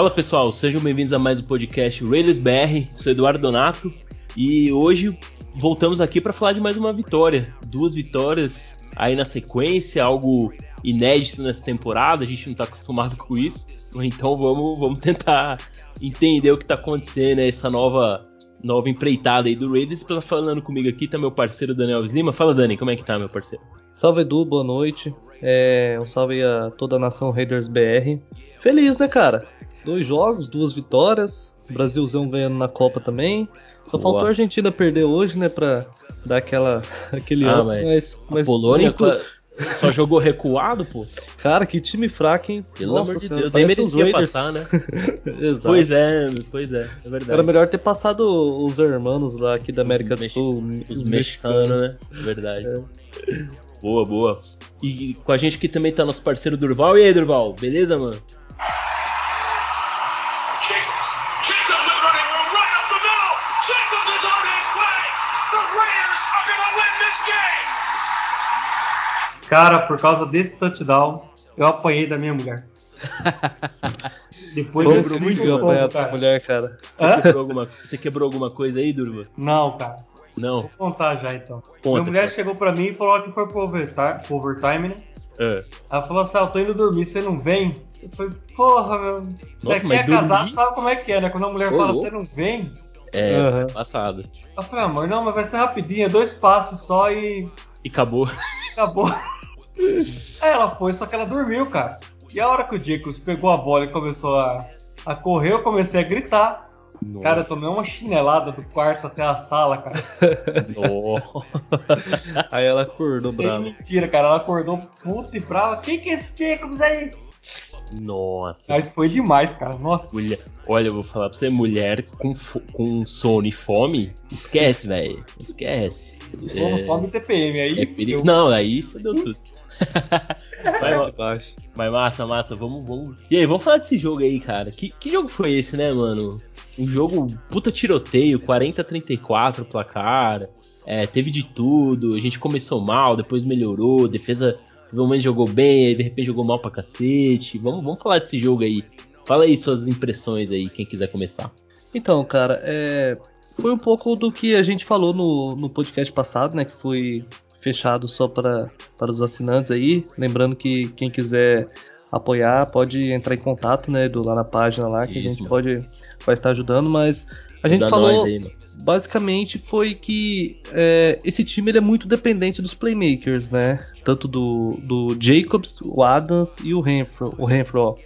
Fala pessoal, sejam bem-vindos a mais um podcast Raiders BR. Sou Eduardo Donato e hoje voltamos aqui para falar de mais uma vitória. Duas vitórias aí na sequência, algo inédito nessa temporada, a gente não está acostumado com isso. Então vamos, vamos tentar entender o que está acontecendo, né, essa nova nova empreitada aí do Raiders. Tá falando comigo aqui tá meu parceiro Daniel Lima. Fala Dani, como é que tá meu parceiro? Salve Edu, boa noite. É, um salve a toda a nação Raiders BR. Feliz, né, cara? Dois jogos, duas vitórias. Brasilzão ganhando na Copa também. Só Boa. faltou a Argentina perder hoje, né, pra dar aquela, aquele ah, ano. Mas, mas, Polônia só jogou recuado, pô. Cara, que time fraco, hein? Pelo Nossa amor de Deus, nem merecia passar, né? Exato. Pois é, pois é, é verdade. Era melhor ter passado os hermanos lá aqui da América do Sul. Os, os mexicanos, né? Verdade. É. Boa, boa. E com a gente aqui também tá nosso parceiro Durval. E aí, Durval, beleza, mano? Cara, por causa desse touchdown, eu apanhei da minha mulher. Depois desse muito eu apanhar dessa mulher, cara. Você quebrou, alguma, você quebrou alguma coisa aí, Durva? Não, cara. Não. Vou contar já então. Conta, minha mulher cara. chegou pra mim e falou que foi pro overtime, pro overtime né? É. Ela falou assim: ah, eu tô indo dormir, você não vem? Eu falei, porra, meu. Nossa, quem é casado sabe como é que é, né? Quando a mulher Ô, fala, você não vem. É, uhum. passado. Eu falei, amor, não, mas vai ser rapidinho, é dois passos só e. E acabou. Acabou. ela foi, só que ela dormiu, cara. E a hora que o Jacobs pegou a bola e começou a, a correr, eu comecei a gritar. Nossa. Cara, eu tomei uma chinelada do quarto até a sala, cara. aí ela acordou brava. Mentira, cara. Ela acordou puta e brava. Quem que é esse Jacobs aí? Nossa. Mas foi demais, cara. Nossa. Mulher, olha, eu vou falar pra você, mulher com, com sono e fome, esquece, velho. Esquece. Sono, é... fome e TPM, aí. É perigo. Não, aí fodeu tudo. mas, mas massa, massa, vamos, vamos. E aí, vamos falar desse jogo aí, cara. Que, que jogo foi esse, né, mano? Um jogo puta tiroteio, 40 a 34 placar. É, teve de tudo. A gente começou mal, depois melhorou. Defesa Teve um momento jogou bem, aí de repente jogou mal pra cacete. Vamos, vamos falar desse jogo aí. Fala aí suas impressões aí, quem quiser começar. Então, cara, é, foi um pouco do que a gente falou no, no podcast passado, né? Que foi fechado só para, para os assinantes aí. Lembrando que quem quiser apoiar pode entrar em contato, né? Do, lá na página lá, que Isso, a gente mano. pode vai estar ajudando, mas a gente falou. Aí, basicamente foi que é, esse time é muito dependente dos playmakers, né? Tanto do, do Jacobs, o Adams e o Renfro, o Renfro,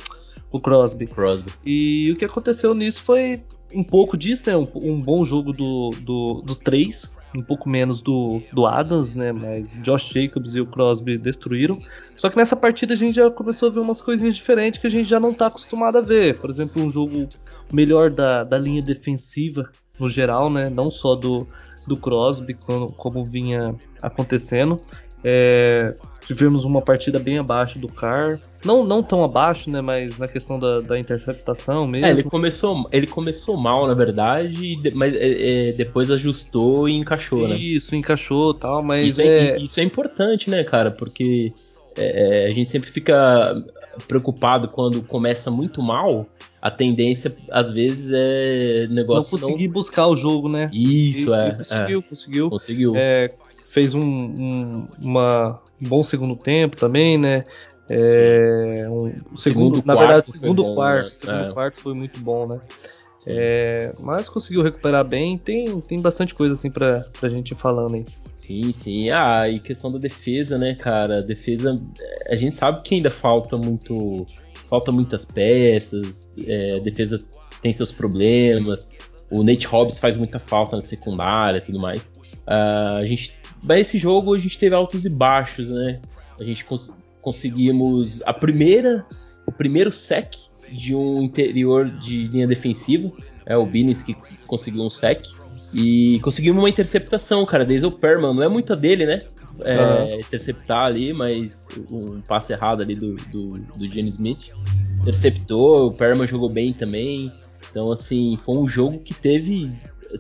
o Crosby. Crosby. E o que aconteceu nisso foi um pouco disso, né? Um, um bom jogo do, do, dos três, um pouco menos do, do Adams, né? Mas Josh Jacobs e o Crosby destruíram. Só que nessa partida a gente já começou a ver umas coisinhas diferentes que a gente já não está acostumado a ver. Por exemplo, um jogo melhor da, da linha defensiva no geral, né? Não só do, do Crosby, como, como vinha acontecendo. É, tivemos uma partida bem abaixo do Carr. Não, não tão abaixo, né? Mas na questão da, da interceptação mesmo. É, ele começou, ele começou mal, na verdade, mas é, é, depois ajustou e encaixou, né? Isso, encaixou tal, mas. Isso é, é, isso é importante, né, cara? Porque é, a gente sempre fica preocupado quando começa muito mal a tendência, às vezes, é negócio. Não conseguir não... buscar o jogo, né? Isso, é. Conseguiu, é. conseguiu. Conseguiu. É, fez um, um, uma, um bom segundo tempo também, né? É, um, segundo, segundo, na verdade, segundo bom, quarto, né? segundo é. quarto foi muito bom, né? É, mas conseguiu recuperar bem. Tem, tem bastante coisa assim pra, pra gente ir falando aí. Sim, sim. Ah, e questão da defesa, né, cara? A defesa, a gente sabe que ainda falta muito falta muitas peças, é, a defesa tem seus problemas, o Nate Hobbs faz muita falta na secundária e tudo mais. Uh, a gente, mas esse jogo a gente teve altos e baixos, né? A gente cons conseguimos a primeira, o primeiro sec de um interior de linha defensiva, é o Binis que conseguiu um sec. E conseguimos uma interceptação, cara, desde o Perman. Não é muita dele, né? É, uhum. Interceptar ali, mas um passe errado ali do, do, do Gene Smith. Interceptou, o Perman jogou bem também. Então, assim, foi um jogo que teve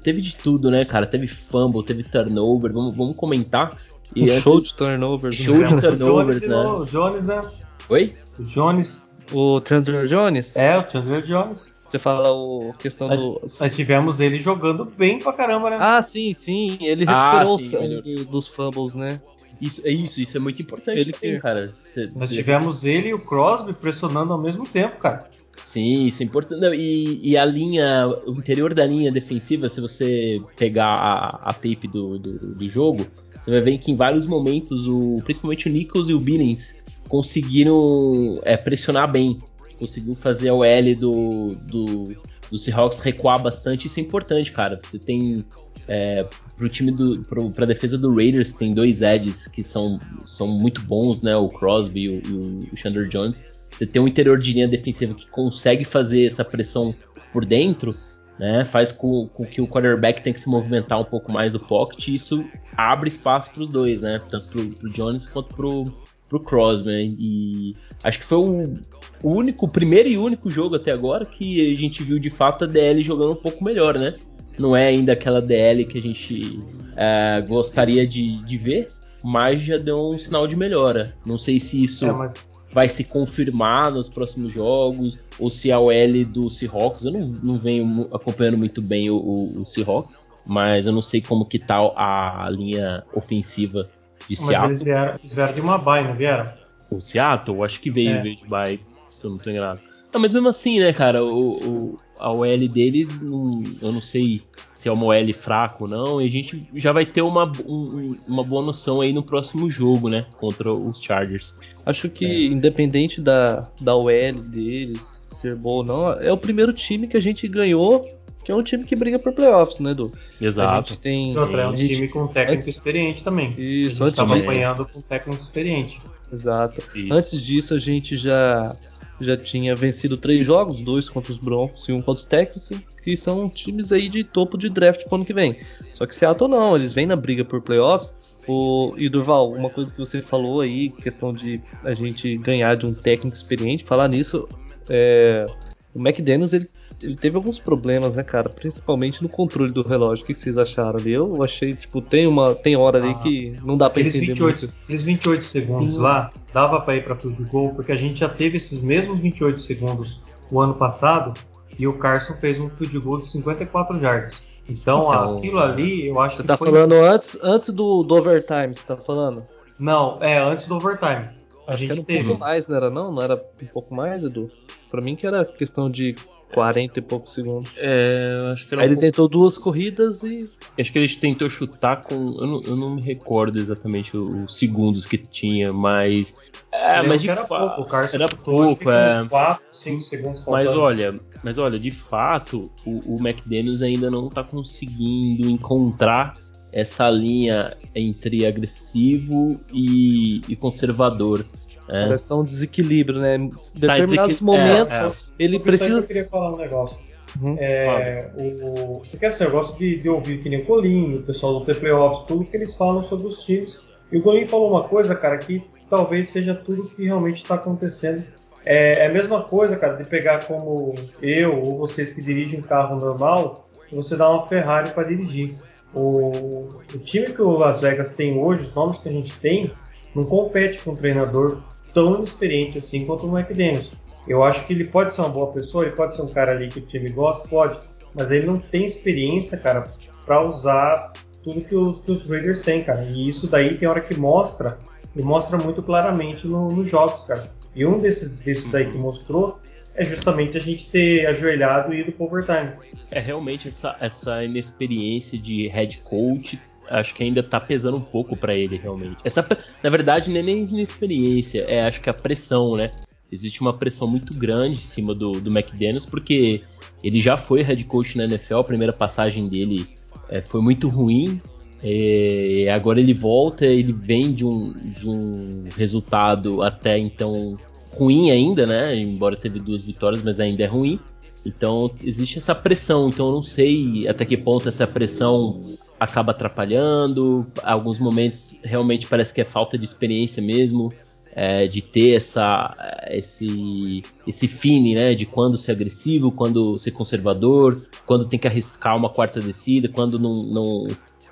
teve de tudo, né, cara? Teve fumble, teve turnover. Vamos, vamos comentar. E um antes... show de turnovers. Show de turnovers, né? O Jones, né? Oi? O Jones O Chandler Jones? É, o Chandler Jones. Você fala o questão do. Nós tivemos ele jogando bem pra caramba, né? Ah, sim, sim. Ele ah, recuperou ah, sim, o dos fumbles, né? Isso, é isso, isso é muito importante ele também, cara. Cê, Nós cê... tivemos ele e o Crosby pressionando ao mesmo tempo, cara. Sim, isso é importante. Não, e, e, a linha, o interior da linha defensiva, se você pegar a, a tape do, do, do, jogo, você vai ver que em vários momentos, o, principalmente o Nichols e o Billings conseguiram é, pressionar bem. Conseguiu fazer a OL do, do, do Seahawks recuar bastante. Isso é importante, cara. Você tem é, pro time do. Pro, pra defesa do Raiders tem dois edges que são, são muito bons, né? O Crosby e o, o Chandler Jones. Você tem um interior de linha defensiva que consegue fazer essa pressão por dentro, né? Faz com, com que o quarterback tenha que se movimentar um pouco mais o pocket e isso abre espaço para os dois, né? Tanto pro, pro Jones quanto pro, pro Crosby. Né? E acho que foi o, o único, primeiro e único jogo até agora que a gente viu de fato a DL jogando um pouco melhor, né? Não é ainda aquela DL que a gente é, gostaria de, de ver, mas já deu um sinal de melhora. Não sei se isso é, mas... vai se confirmar nos próximos jogos, ou se a OL do Seahawks, eu não, não venho acompanhando muito bem o, o, o Seahawks, mas eu não sei como que tá a linha ofensiva de mas Seattle. Eles vieram, eles vieram de uma bye, não vieram? O Seattle, acho que veio, é. veio de bye, se eu não tô enganado. Não, mas mesmo assim, né, cara, o, o a OL deles, não, eu não sei se é uma OL fraco ou não, e a gente já vai ter uma, um, uma boa noção aí no próximo jogo, né, contra os Chargers. Acho que, é. independente da, da OL deles ser boa ou não, é o primeiro time que a gente ganhou que é um time que briga por playoffs, né, Edu? Exato. A gente tem. É um gente... time com técnico experiente também. Isso, a gente estava apanhando com técnico experiente. Exato. Isso. Antes disso, a gente já já tinha vencido três jogos, dois contra os Broncos e um contra os Texans, que são times aí de topo de draft pro ano que vem. Só que Seattle não, eles vêm na briga por playoffs. O, e Durval, uma coisa que você falou aí, questão de a gente ganhar de um técnico experiente, falar nisso, é, o McDaniels ele ele teve alguns problemas, né, cara? Principalmente no controle do relógio. O que vocês acharam ali? Eu achei, tipo, tem uma tem hora ali ah, que não dá pra aqueles entender 28, muito. Aqueles 28 segundos lá, dava pra ir pra field goal, porque a gente já teve esses mesmos 28 segundos o ano passado, e o Carson fez um field goal de 54 yards. Então, então aquilo ali, eu acho você que. Você tá foi... falando antes, antes do, do overtime, você tá falando? Não, é antes do overtime. A acho gente era um teve. pouco mais, não era não? Não era um pouco mais, Edu? Pra mim que era questão de 40 e poucos segundos. É, acho que Aí ele tentou duas corridas e. Acho que ele tentou chutar com. Eu não, eu não me recordo exatamente os segundos que tinha, mas. É, mas de fato. Era pouco, é. 4, 5 segundos faltando. Mas olha, mas olha, de fato, o, o McDaniels ainda não tá conseguindo encontrar essa linha entre agressivo e, e conservador. É. Parece tá um desequilíbrio, né? Em tá determinados tá momentos é, é. ele precisa. Eu queria falar um negócio. Uhum. É, o, porque assim, eu gosto de, de ouvir que nem o Colinho, o pessoal do The Playoffs, tudo que eles falam sobre os times. E o Colinho falou uma coisa, cara, que talvez seja tudo que realmente está acontecendo. É, é, a mesma coisa, cara, de pegar como eu ou vocês que dirigem um carro normal, e você dá uma Ferrari para dirigir. O, o time que o Las Vegas tem hoje, os nomes que a gente tem, não compete com um treinador tão experiente assim quanto o McDaniels. Eu acho que ele pode ser uma boa pessoa, ele pode ser um cara ali que o time gosta, pode, mas ele não tem experiência, cara, para usar tudo que os, que os Raiders têm, cara. E isso daí tem hora que mostra, e mostra muito claramente no, nos jogos, cara. E um desses, desses daí que mostrou é justamente a gente ter ajoelhado e ido pro overtime. É realmente essa, essa inexperiência de head coach acho que ainda tá pesando um pouco para ele, realmente. Essa, na verdade, não é nem inexperiência, é acho que a pressão, né? Existe uma pressão muito grande em cima do, do McDaniels, porque ele já foi head coach na NFL, a primeira passagem dele é, foi muito ruim. É, agora ele volta, ele vem de um, de um resultado até então ruim ainda, né? Embora teve duas vitórias, mas ainda é ruim. Então existe essa pressão. Então eu não sei até que ponto essa pressão acaba atrapalhando. Alguns momentos realmente parece que é falta de experiência mesmo. É, de ter essa, esse, esse fine, né, de quando ser agressivo, quando ser conservador, quando tem que arriscar uma quarta descida, quando não, não,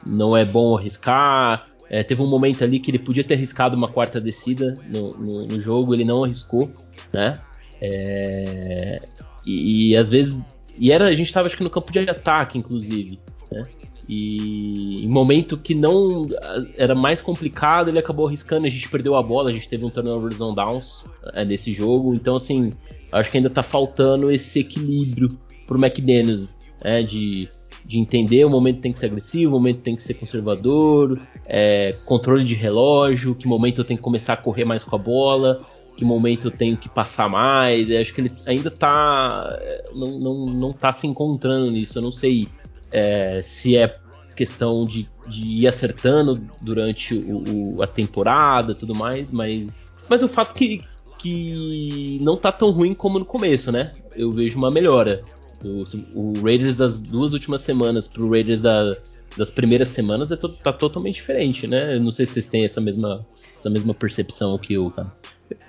não é bom arriscar. É, teve um momento ali que ele podia ter arriscado uma quarta descida no, no, no jogo, ele não arriscou, né? É, e, e, às vezes. E era, a gente estava acho que no campo de ataque, inclusive. Né? E em momento que não era mais complicado, ele acabou arriscando, a gente perdeu a bola, a gente teve um turnover on downs é, nesse jogo. Então, assim, acho que ainda está faltando esse equilíbrio pro McDaniels, é, de, de entender o momento tem que ser agressivo, o momento tem que ser conservador, é, controle de relógio, que momento eu tenho que começar a correr mais com a bola, que momento eu tenho que passar mais. acho que ele ainda tá. Não, não, não tá se encontrando nisso. Eu não sei é, se é questão de, de ir acertando durante o, o, a temporada tudo mais, mas. Mas o fato que, que não tá tão ruim como no começo, né? Eu vejo uma melhora. O, o Raiders das duas últimas semanas pro Raiders da, das primeiras semanas é to, tá totalmente diferente, né? Eu não sei se vocês têm essa mesma, essa mesma percepção que eu, cara.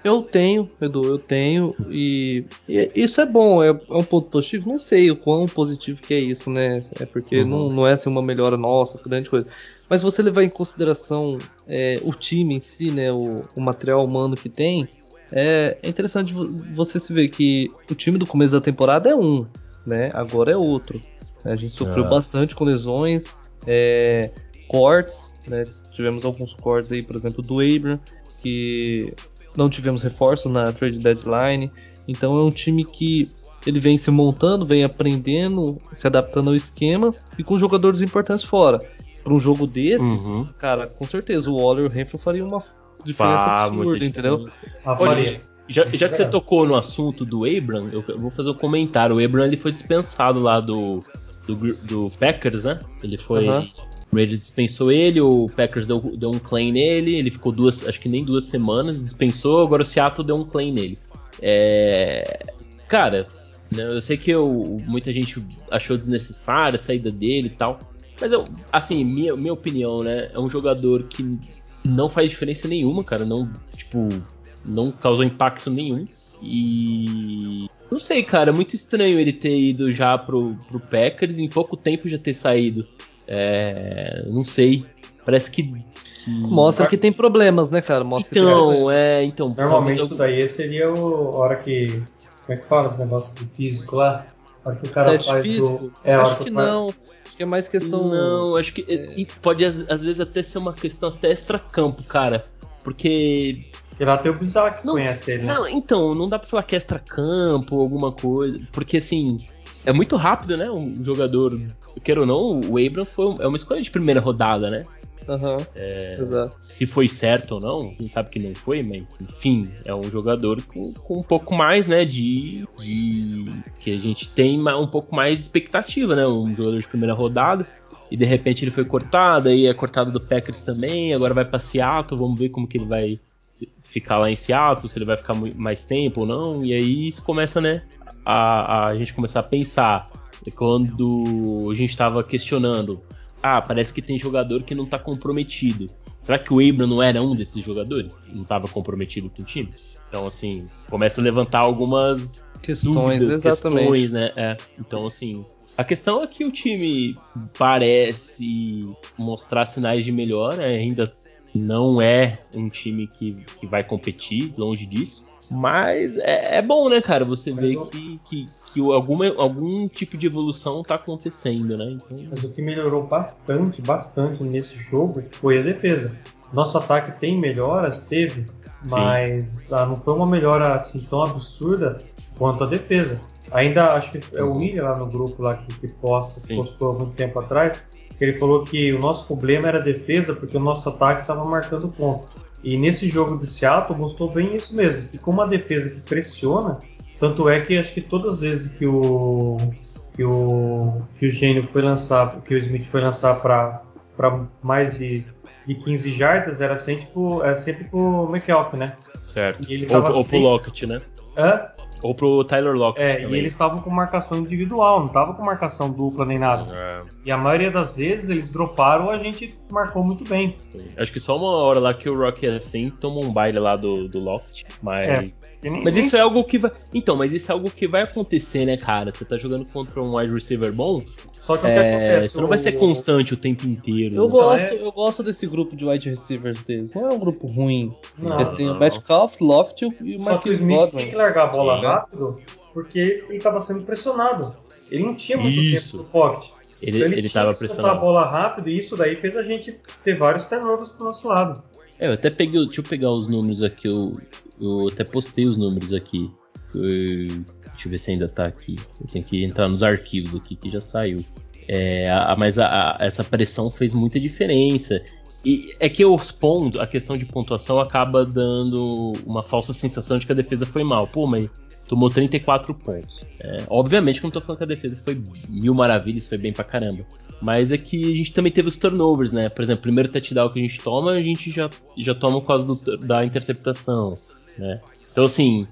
Eu tenho, Edu, eu tenho, e, e isso é bom, é, é, um ponto positivo. Não sei o quão positivo que é isso, né? É porque uhum. não, não é assim uma melhora nossa, grande coisa. Mas você levar em consideração é, o time em si, né? O, o material humano que tem, é, é, interessante você se ver que o time do começo da temporada é um, né? Agora é outro. A gente sofreu é. bastante com lesões, é, cortes, né? Tivemos alguns cortes aí, por exemplo, do Abram, que não tivemos reforço na trade deadline. Então é um time que ele vem se montando, vem aprendendo, se adaptando ao esquema e com jogadores importantes fora. Para um jogo desse, uhum. cara, com certeza o Waller e o Renfrew faria uma diferença ah, absurda, entendeu? Ah, Olha, já, já, que você tocou no assunto do Abram, eu vou fazer um comentário. O Abram ele foi dispensado lá do, do, do Packers, né? Ele foi uhum. Raiders dispensou ele, o Packers deu, deu, um claim nele, ele ficou duas, acho que nem duas semanas, dispensou, agora o Seattle deu um claim nele. É, cara, né, eu sei que eu, muita gente achou desnecessária a saída dele e tal, mas eu, assim, minha, minha opinião, né, é um jogador que não faz diferença nenhuma, cara, não, tipo, não causou impacto nenhum. E não sei, cara, é muito estranho ele ter ido já pro, pro Packers em pouco tempo já ter saído. É, não sei. Parece que, que. Mostra que tem problemas, né, cara? Mostra então, é, então. Normalmente isso daí seria a hora que. Como é que fala esse negócio de físico lá? A hora que o cara Teste faz físico? O, é, acho que, que não. Acho que é mais questão. Não, acho que é... pode às, às, vezes até ser uma questão até extra-campo, cara. Porque. E lá tem o Bizarro que não, conhece ele, né? Não, então, não dá pra falar que é extra-campo, alguma coisa. Porque assim, é muito rápido, né? Um jogador queira ou não, o Abram foi, é uma escolha de primeira rodada, né? Uhum, é, exato. Se foi certo ou não, quem sabe que não foi, mas enfim, é um jogador com, com um pouco mais, né, de, de. que a gente tem um pouco mais de expectativa, né? Um jogador de primeira rodada. E de repente ele foi cortado, aí é cortado do Packers também, agora vai para Seattle, vamos ver como que ele vai ficar lá em Seattle, se ele vai ficar mais tempo ou não. E aí isso começa, né, a, a gente começar a pensar quando a gente estava questionando, ah, parece que tem jogador que não está comprometido. Será que o Abram não era um desses jogadores? Não estava comprometido com o time? Então, assim, começa a levantar algumas questões, dúvidas, exatamente. questões, né? É. Então, assim, a questão é que o time parece mostrar sinais de melhora, ainda não é um time que, que vai competir, longe disso. Mas é, é bom, né, cara? Você vê que, que, que alguma, algum tipo de evolução tá acontecendo, né? Então... Mas o que melhorou bastante, bastante nesse jogo foi a defesa. Nosso ataque tem melhoras, teve, mas ah, não foi uma melhora assim tão absurda quanto a defesa. Ainda acho que é o William lá no grupo lá que, que posta, que postou há muito tempo atrás, que ele falou que o nosso problema era a defesa porque o nosso ataque estava marcando ponto. E nesse jogo de Seattle mostrou bem isso mesmo, que como a defesa que pressiona, tanto é que acho que todas as vezes que o que o que o Gênio foi lançar, que o Smith foi lançar para para mais de, de 15 jardas, era sempre pro, era sempre pro McAlpin, né? Certo. Ou, ou pro Lockett, né? Hã? Ou pro Tyler Lockett. É, também. e eles estavam com marcação individual, não estavam com marcação dupla nem nada. É. E a maioria das vezes eles droparam, a gente marcou muito bem. Acho que só uma hora lá que o Rock assim tomou um baile lá do, do Lockett, mas. É Mas isso é algo que vai. Então, mas isso é algo que vai acontecer, né, cara? Você tá jogando contra um wide receiver bom. Só que o que é, acontece? Você não vai ser constante o tempo inteiro. Eu, né? gosto, é... eu gosto desse grupo de wide receivers deles. Não é um grupo ruim. Não, Eles têm não. o Metcalf, Loft e o Só que o Smith Godwin. tinha que largar a bola Sim. rápido porque ele tava sendo pressionado. Ele não tinha muito isso. tempo no pocket. Ele, então ele, ele tava pressionado. a bola rápido e isso daí fez a gente ter vários turnovers pro nosso lado. É, eu até peguei. Deixa eu pegar os números aqui. Eu, eu até postei os números aqui. Eu, deixa eu ver se ainda tá aqui. Eu tenho que entrar nos arquivos aqui que já saiu. É, a, mas a, a, essa pressão fez muita diferença. E é que os pontos, a questão de pontuação acaba dando uma falsa sensação de que a defesa foi mal. Pô, mas tomou 34 pontos. É, obviamente que eu não tô falando que a defesa foi mil maravilhas, foi bem pra caramba. Mas é que a gente também teve os turnovers, né? Por exemplo, o primeiro touchdown que a gente toma, a gente já, já toma por causa da interceptação, né? Então, assim,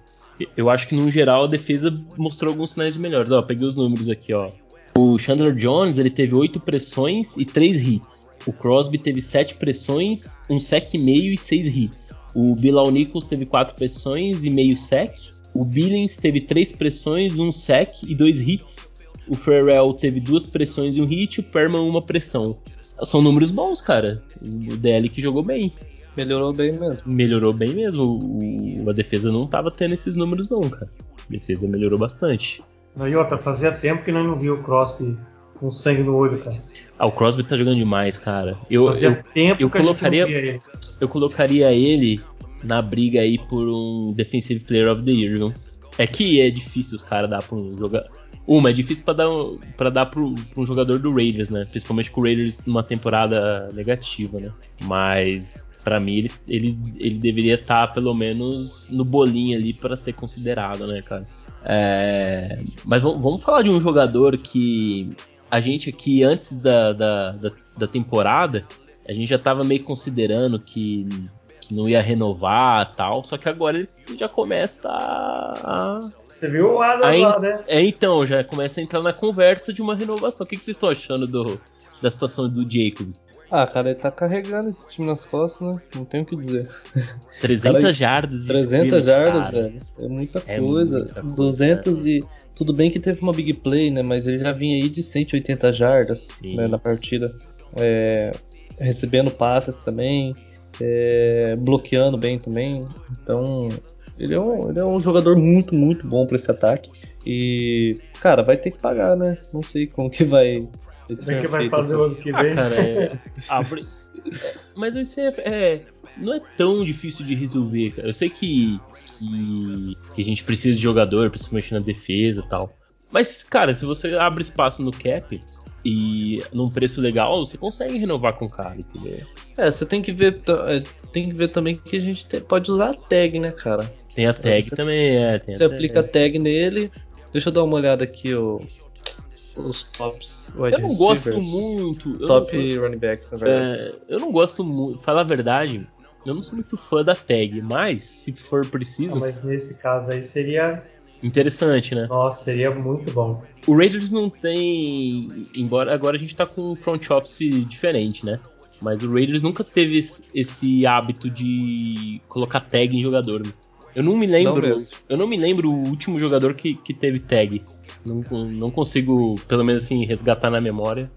eu acho que no geral a defesa mostrou alguns sinais melhores. Ó, peguei os números aqui, ó. O Chandler Jones, ele teve 8 pressões e 3 hits. O Crosby teve 7 pressões, um sec e meio e 6 hits. O Bilal Nichols teve 4 pressões e meio sec. O Billings teve 3 pressões, um sec e 2 hits. O Farrell teve 2 pressões e um hit. O Perman uma pressão. São números bons, cara. O DL que jogou bem. Melhorou bem mesmo. Melhorou bem mesmo. O, a defesa não tava tendo esses números, não, cara. A defesa melhorou bastante. E outra, fazia tempo que nós não viu o Crosby com sangue no olho, cara. Ah, o Crosby tá jogando demais, cara. Eu, fazia eu, tempo eu que colocaria, ele. Eu colocaria ele na briga aí por um Defensive Player of the Year, viu? É que é difícil os caras dar pra um jogador. Uma, é difícil pra dar, pra dar pro, pra um jogador do Raiders, né? Principalmente com o Raiders numa temporada negativa, né? Mas para mim ele, ele, ele deveria estar tá, pelo menos no bolinho ali para ser considerado, né, cara? É, mas vamos falar de um jogador que a gente aqui, antes da, da, da, da temporada, a gente já estava meio considerando que, que, não ia renovar tal, só que agora ele já começa a. Você viu o Adams lá, né? É, então, já começa a entrar na conversa de uma renovação. O que, que vocês estão achando do, da situação do Jacobs? Ah, cara, ele tá carregando esse time nas costas, né? Não tem o que dizer. 300 cara, jardas. 300 jardas, velho. É muita é coisa. Muita 200 coisa. e... Tudo bem que teve uma big play, né? Mas ele já vinha aí de 180 jardas né, na partida. É... Recebendo passes também. É... Bloqueando bem também. Então, ele é, um, ele é um jogador muito, muito bom para esse ataque. E, cara, vai ter que pagar, né? Não sei como que vai Como é que vai fazer assim. o ano que ah, vem? Ah, cara, é... Abre... é... Mas esse é, é, não é tão difícil de resolver, cara. Eu sei que, que, que a gente precisa de jogador, principalmente na defesa e tal. Mas, cara, se você abre espaço no cap e num preço legal, você consegue renovar com o cara, entendeu? É, você tem que ver, é, tem que ver também que a gente pode usar a tag, né, cara? Tem a tag você, também, é. você aplica a tag nele. Deixa eu dar uma olhada aqui, o os tops Eu não gosto muito. Top não, running backs, na verdade. É, eu não gosto muito. Falar a verdade, eu não sou muito fã da tag, mas se for preciso. Não, mas nesse caso aí seria. Interessante, né? Nossa, seria muito bom. O Raiders não tem. Embora agora a gente tá com um front office diferente, né? Mas o Raiders nunca teve esse hábito de colocar tag em jogador. Eu não me lembro. Não eu não me lembro o último jogador que, que teve tag. Não, não consigo, pelo menos assim, resgatar na memória.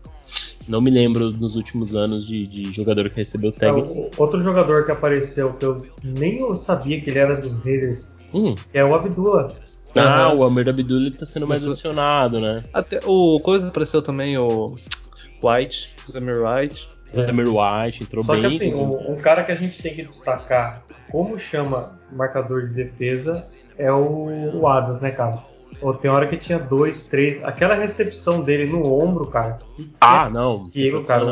Não me lembro nos últimos anos de, de jogador que recebeu tag. É, outro jogador que apareceu que eu nem eu sabia que ele era dos Raiders hum. é o Abdullah. Ah, uhum. o Amir Abdullah tá sendo mais acionado, né? Até o coisa apareceu também o White, o Amir White. É. Amir White entrou Só bem. Só que assim, um, um, cara que a gente tem que destacar como chama marcador de defesa é o, o Adams, né, cara? Ou tem hora que tinha dois, três. Aquela recepção dele no ombro, cara. Ah, não. Diego, cara.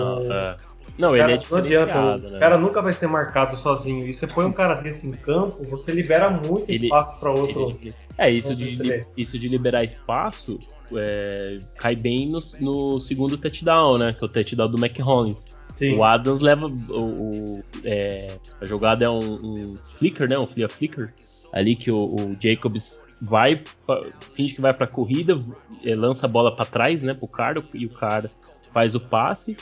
É. Não, ele é diferenciado, não adianta, né? O cara nunca vai ser marcado sozinho. E você põe um cara desse em campo, você libera muito ele, espaço para outro. Ele, é, isso de, isso de liberar espaço é, cai bem no, no, segundo touchdown, né? Que é o touchdown do McHollins. Sim. O Adams leva. O, o é, a jogada é um, um, flicker, né? Um flea flicker. Ali que o, o Jacobs vai, finge que vai pra corrida, eh, lança a bola para trás, né, pro cara, e o cara faz o passe.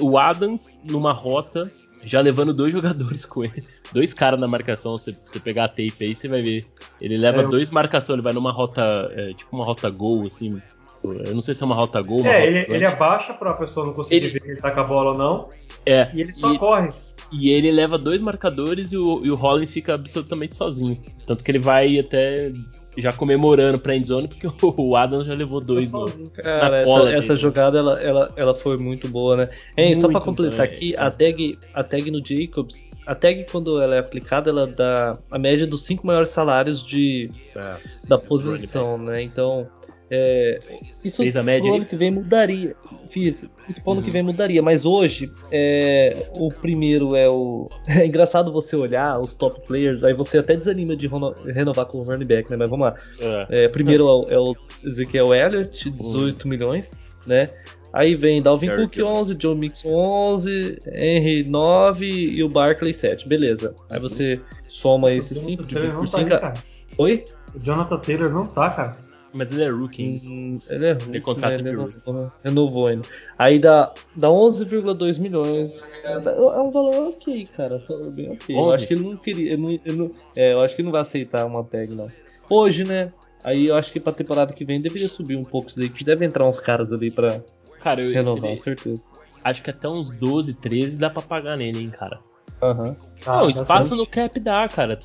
O Adams, numa rota já levando dois jogadores com ele. Dois caras na marcação, você, você pegar a tape aí, você vai ver. Ele leva é, dois marcações, ele vai numa rota, é, tipo uma rota gol, assim. Eu não sei se é uma rota gol. Uma é, rota ele, ele abaixa pra pessoa não conseguir ele... ver que ele tá com a bola ou não. É. E ele só e... corre. E ele leva dois marcadores e o, e o Hollins fica absolutamente sozinho. Tanto que ele vai até já comemorando pra endzone, porque o Adams já levou dois no, Cara, essa, essa, jogada ela, ela, ela foi muito boa, né? Hein, só pra completar aqui, a tag, a tag no Jacobs, a tag quando ela é aplicada, ela dá a média dos cinco maiores salários de, é, da posição, né? Então, é, isso Fez a média pro ano que vem mudaria. Fiz. Isso pro ano uhum. que vem mudaria. Mas hoje, é, o primeiro é o. É engraçado você olhar os top players, aí você até desanima de renovar com o running back, né? Mas vamos lá. É. É, primeiro é o Ezekiel Elliott, 18 uhum. milhões, né? Aí vem Dalvin Cook 11, Joe Mixon 11, Henry 9 e o Barkley 7. Beleza. Aí você soma esses 5 de por 5. Tá Oi? O Jonathan Taylor não tá, cara. Mas ele é rookie. Hum, ele é rookie. Ele contrato né? ele renovou, renovou ainda. Aí dá, dá 11,2 milhões. É, é um valor ok, cara. Bem ok. 11? Eu acho que ele não queria. Ele não, ele não, é, eu acho que ele não vai aceitar uma tag, não. Hoje, né? Aí eu acho que pra temporada que vem deveria subir um pouco isso daí, que deve entrar uns caras ali pra cara, eu, renovar, certeza. Acho que até uns 12, 13 dá pra pagar nele, hein, cara. Aham. Uhum. não, espaço no cap dá, cara.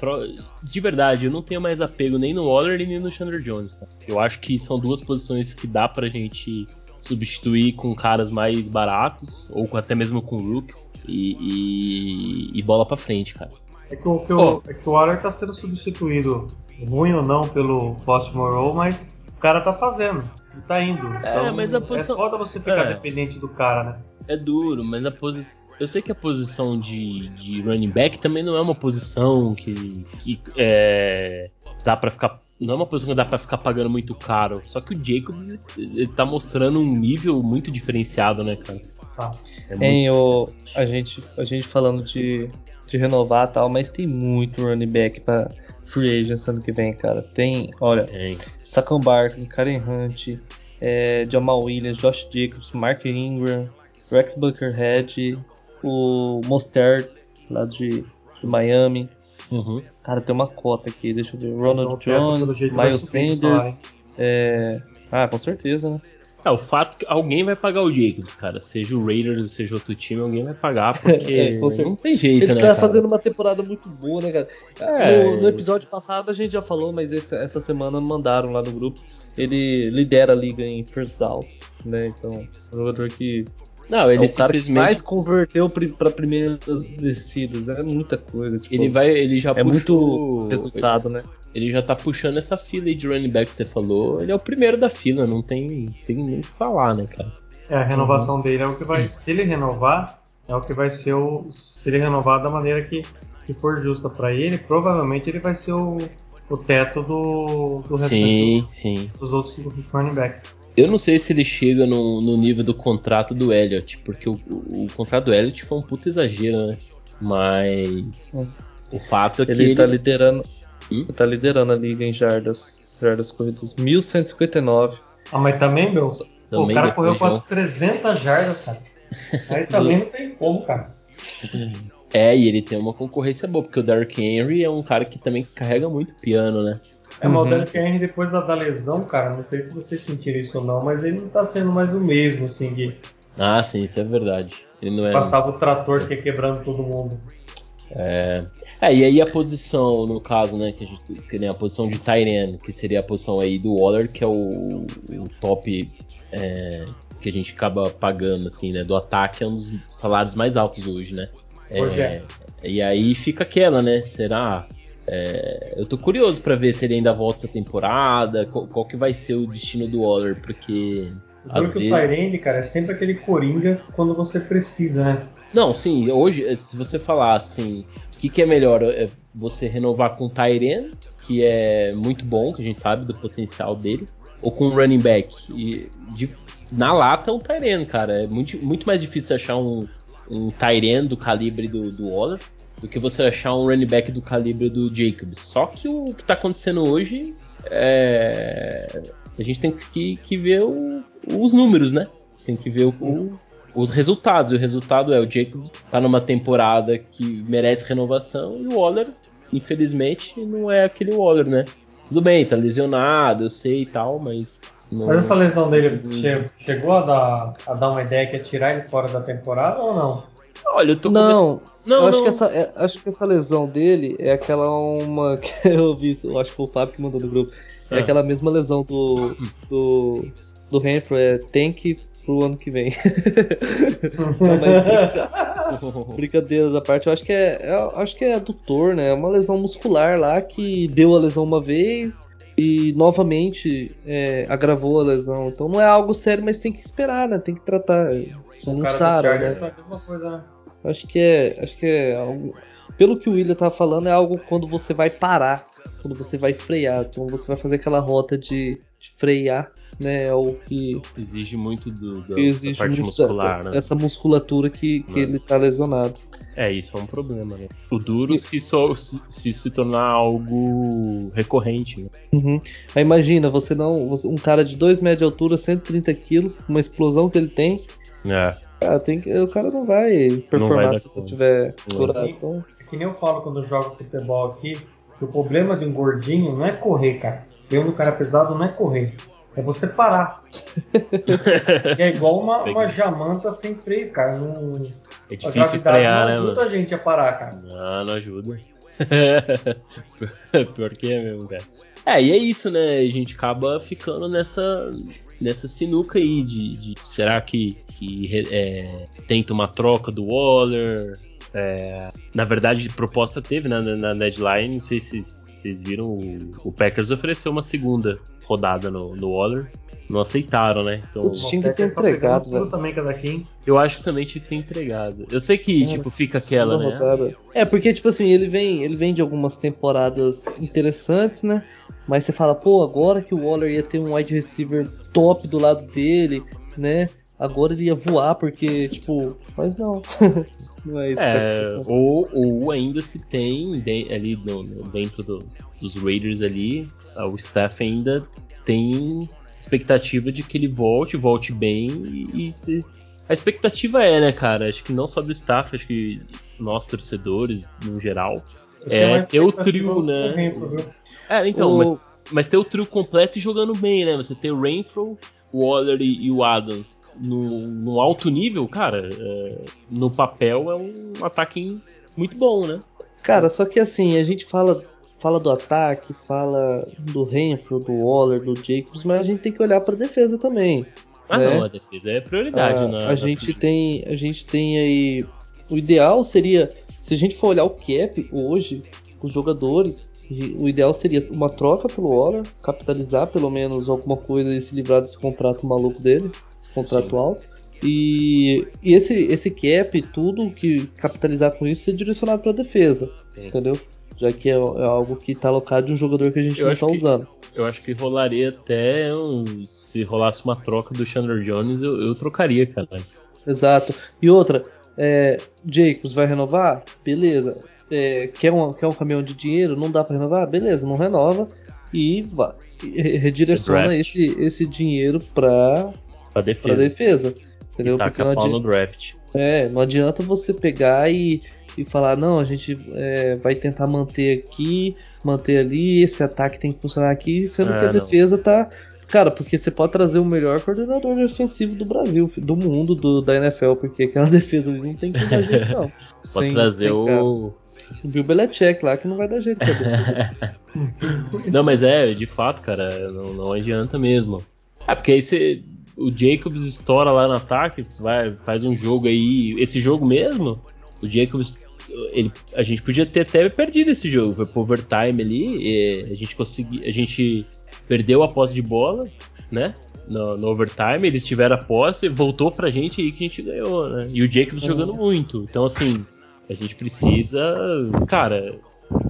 De verdade, eu não tenho mais apego nem no Waller nem no Chandler Jones. Cara. Eu acho que são duas posições que dá pra gente substituir com caras mais baratos, ou até mesmo com rookies, e, e, e bola pra frente, cara. É que, o, que o, é que o Waller tá sendo substituído, ruim ou não, pelo Baltimore mas o cara tá fazendo, e tá indo. É, então, mas a posição... É foda você ficar é. dependente do cara, né? É duro, mas a posição eu sei que a posição de, de running back também não é uma posição que, que é, dá para ficar. Não é uma posição que dá para ficar pagando muito caro. Só que o Jacobs ele tá mostrando um nível muito diferenciado, né, cara? Tá. É muito... Em o, a, gente, a gente falando de, de renovar e tal, mas tem muito running back para free agents ano que vem, cara. Tem, olha, tem. Saquon Barkley, Karen Hunt, é, Jamal Williams, Josh Jacobs, Mark Ingram, Rex Buckerhead, o Mostert, lá de, de Miami. Uhum. Cara, tem uma cota aqui, deixa eu ver. Ronald Jones, Miles Sanders. É... Ah, com certeza, né? É, o fato que alguém vai pagar o Jacobs, cara. Seja o Raiders, seja outro time, alguém vai pagar, porque é, não tem jeito, Ele né? Ele tá cara? fazendo uma temporada muito boa, né, cara? É, no, no, episódio passado a gente já falou, mas esse, essa semana mandaram lá no grupo. Ele lidera a liga em first downs, né? Então, um jogador que não, ele é simplesmente... mais converteu para primeiras descidas. É muita coisa. Tipo, ele vai, ele já é puxou... muito resultado, né? Ele já tá puxando essa fila aí de running back que você falou. Ele é o primeiro da fila, não tem, tem nem o que falar, né, cara? É, a renovação uhum. dele é o que vai. Se ele renovar, é o que vai ser o. Se ele renovar da maneira que, que for justa para ele, provavelmente ele vai ser o, o teto do, do sim, sim. dos outros running backs. Eu não sei se ele chega no, no nível do contrato do Elliott, porque o, o, o, contrato do Elliott foi um puta exagero, né? Mas o fato é que ele, ele... tá liderando, hum? tá liderando a liga em jardas, jardas corridas, 1159. Ah, mas também, meu, também Pô, o cara correu quase 300 jardas, cara. Aí também não tem como, cara. É, e ele tem uma concorrência boa, porque o Derrick Henry é um cara que também carrega muito piano, né? É, mas uhum. o Derrick Henry depois da, da, lesão, cara, não sei se vocês sentiram isso ou não, mas ele não tá sendo mais o mesmo, assim, de... Ah, sim, isso é verdade. Ele não é... Passava o trator que ia quebrando todo mundo. É... é, e aí a posição, no caso, né, que, a gente, que nem a posição de Tyrion, que seria a posição aí do Waller, que é o, o top é, que a gente acaba pagando, assim, né, do ataque, é um dos salários mais altos hoje, né. Hoje é. é. E aí fica aquela, né, será é, eu tô curioso para ver se ele ainda volta essa temporada, qual, qual, que vai ser o destino do Waller, porque. Que vezes... o Tyrande, cara, é sempre aquele coringa quando você precisa, né? Não, sim, hoje, se você falar assim, o que, que é melhor? É você renovar com o Tyrene, que é muito bom, que a gente sabe do potencial dele, ou com um running back? E de, na lata, o Tyrene, cara. É muito, muito mais difícil achar um, um Tyrene do calibre do, do Waller do que você achar um running back do calibre do Jacobs. Só que o que está acontecendo hoje é. A gente tem que, que ver o, os números, né? Tem que ver o, o, os resultados. E o resultado é o Jacobs tá numa temporada que merece renovação e o Waller, infelizmente, não é aquele Waller, né? Tudo bem, tá lesionado, eu sei e tal, mas. Não... Mas essa lesão dele che chegou a dar, a dar uma ideia que é tirar ele fora da temporada ou não? Olha, eu tô Não, não, acho, não. Que essa, é, acho que essa lesão dele é aquela uma que eu vi, eu acho que foi o Fábio que mandou no grupo. É, é aquela mesma lesão do. do. do Renfro, é tank pro ano que vem. Não, brincadeiras à parte, eu acho que é, é, acho que é adutor, né? É uma lesão muscular lá que deu a lesão uma vez e novamente é, agravou a lesão. Então não é algo sério, mas tem que esperar, né? Tem que tratar. Isso não sara, né? É coisa, né? Acho que é, acho que é algo. Pelo que o William tá falando, é algo quando você vai parar, quando você vai frear, quando você vai fazer aquela rota de, de frear né? É o que exige muito do, do exige da parte muscular, da, né? Essa musculatura que, que ele tá lesionado. É, isso é um problema, né? O duro e... se, so, se, se, se tornar algo recorrente, né? Uhum. Aí imagina, você não. Um cara de 2 metros de altura, 130 quilos, uma explosão que ele tem. É. Cara, tem que, o cara não vai performar não vai se não tiver curado. Então... É que nem eu falo quando eu jogo futebol aqui, que o problema de um gordinho não é correr, cara. Eu no cara pesado não é correr. É você parar. é igual uma, uma jamanta sem freio, cara. Não, é difícil frear, né? Não ajuda a gente a parar, cara. Não, não ajuda. Pior que é mesmo, cara. É, e é isso, né? A gente acaba ficando nessa, nessa sinuca aí de, de será que, que é, tenta uma troca do Waller? É, na verdade, proposta teve né, na, na deadline, não sei se vocês viram, o, o Packers ofereceu uma segunda rodada no, no Waller. Não aceitaram, né? Então, o tinha que ter entregado, velho. também cada quem. Eu acho que também tinha que ter entregado. Eu sei que, é, tipo, fica aquela, né? Rodada. É, porque, tipo assim, ele vem, ele vem de algumas temporadas interessantes, né? Mas você fala, pô, agora que o Waller ia ter um wide receiver top do lado dele, né? Agora ele ia voar, porque, tipo, mas não. não é isso é, ou, ou ainda se tem ali no, no, dentro do, dos Raiders ali, o staff ainda tem expectativa de que ele volte, volte bem e, se... a expectativa é, né, cara? Acho que não só do staff, acho que nós torcedores no geral é ter o trio, né? é, então, o... mas, mas ter o trio completo e jogando bem, né? Você ter o Rainfro, o Waller e, e o Adams no, no, alto nível, cara, é, no papel é um ataque muito bom, né? Cara, só que assim, a gente fala fala do ataque, fala do Renfro, do Waller, do Jacobs, mas a gente tem que olhar para a defesa também. Ah, né? não, a defesa é prioridade, a, né? A gente tem, a gente tem aí o ideal seria, se a gente for olhar o cap hoje, os jogadores, o ideal seria uma troca pelo Waller, capitalizar pelo menos alguma coisa e se livrar desse contrato maluco dele, esse contrato Sim. alto. E, e, esse, esse cap, tudo que capitalizar com isso, ser direcionado para defesa, Sim. entendeu? Já que é, é algo que está alocado de um jogador que a gente eu não está usando. Eu acho que rolaria até um, se rolasse uma troca do Chandler Jones, eu, eu trocaria, cara. Exato. E outra, é, Jacobs vai renovar? Beleza. É, quer, um, quer um caminhão de dinheiro? Não dá para renovar? Beleza, não renova e vai, redireciona esse, esse dinheiro para a defesa. defesa. Entendeu? E Porque não adianta, no draft. É, não adianta você pegar e e falar, não, a gente é, vai tentar manter aqui, manter ali, esse ataque tem que funcionar aqui, sendo é, que a não. defesa tá. Cara, porque você pode trazer o melhor coordenador defensivo do Brasil, do mundo, do, da NFL, porque aquela defesa ali não tem que jeito, não. Pode sem, trazer sem, o. O Bill Belichick lá que não vai dar jeito. não, mas é, de fato, cara, não, não adianta mesmo. É porque aí você o Jacobs estoura lá no ataque, vai, faz um jogo aí. Esse jogo mesmo, o Jacobs ele, a gente podia ter até perdido esse jogo. Foi pro overtime ali. a gente conseguiu. A gente perdeu a posse de bola, né? No, no, overtime, eles tiveram a posse, voltou pra gente e que a gente ganhou, né? E o Jacobs jogando muito. Então, assim, a gente precisa. Cara,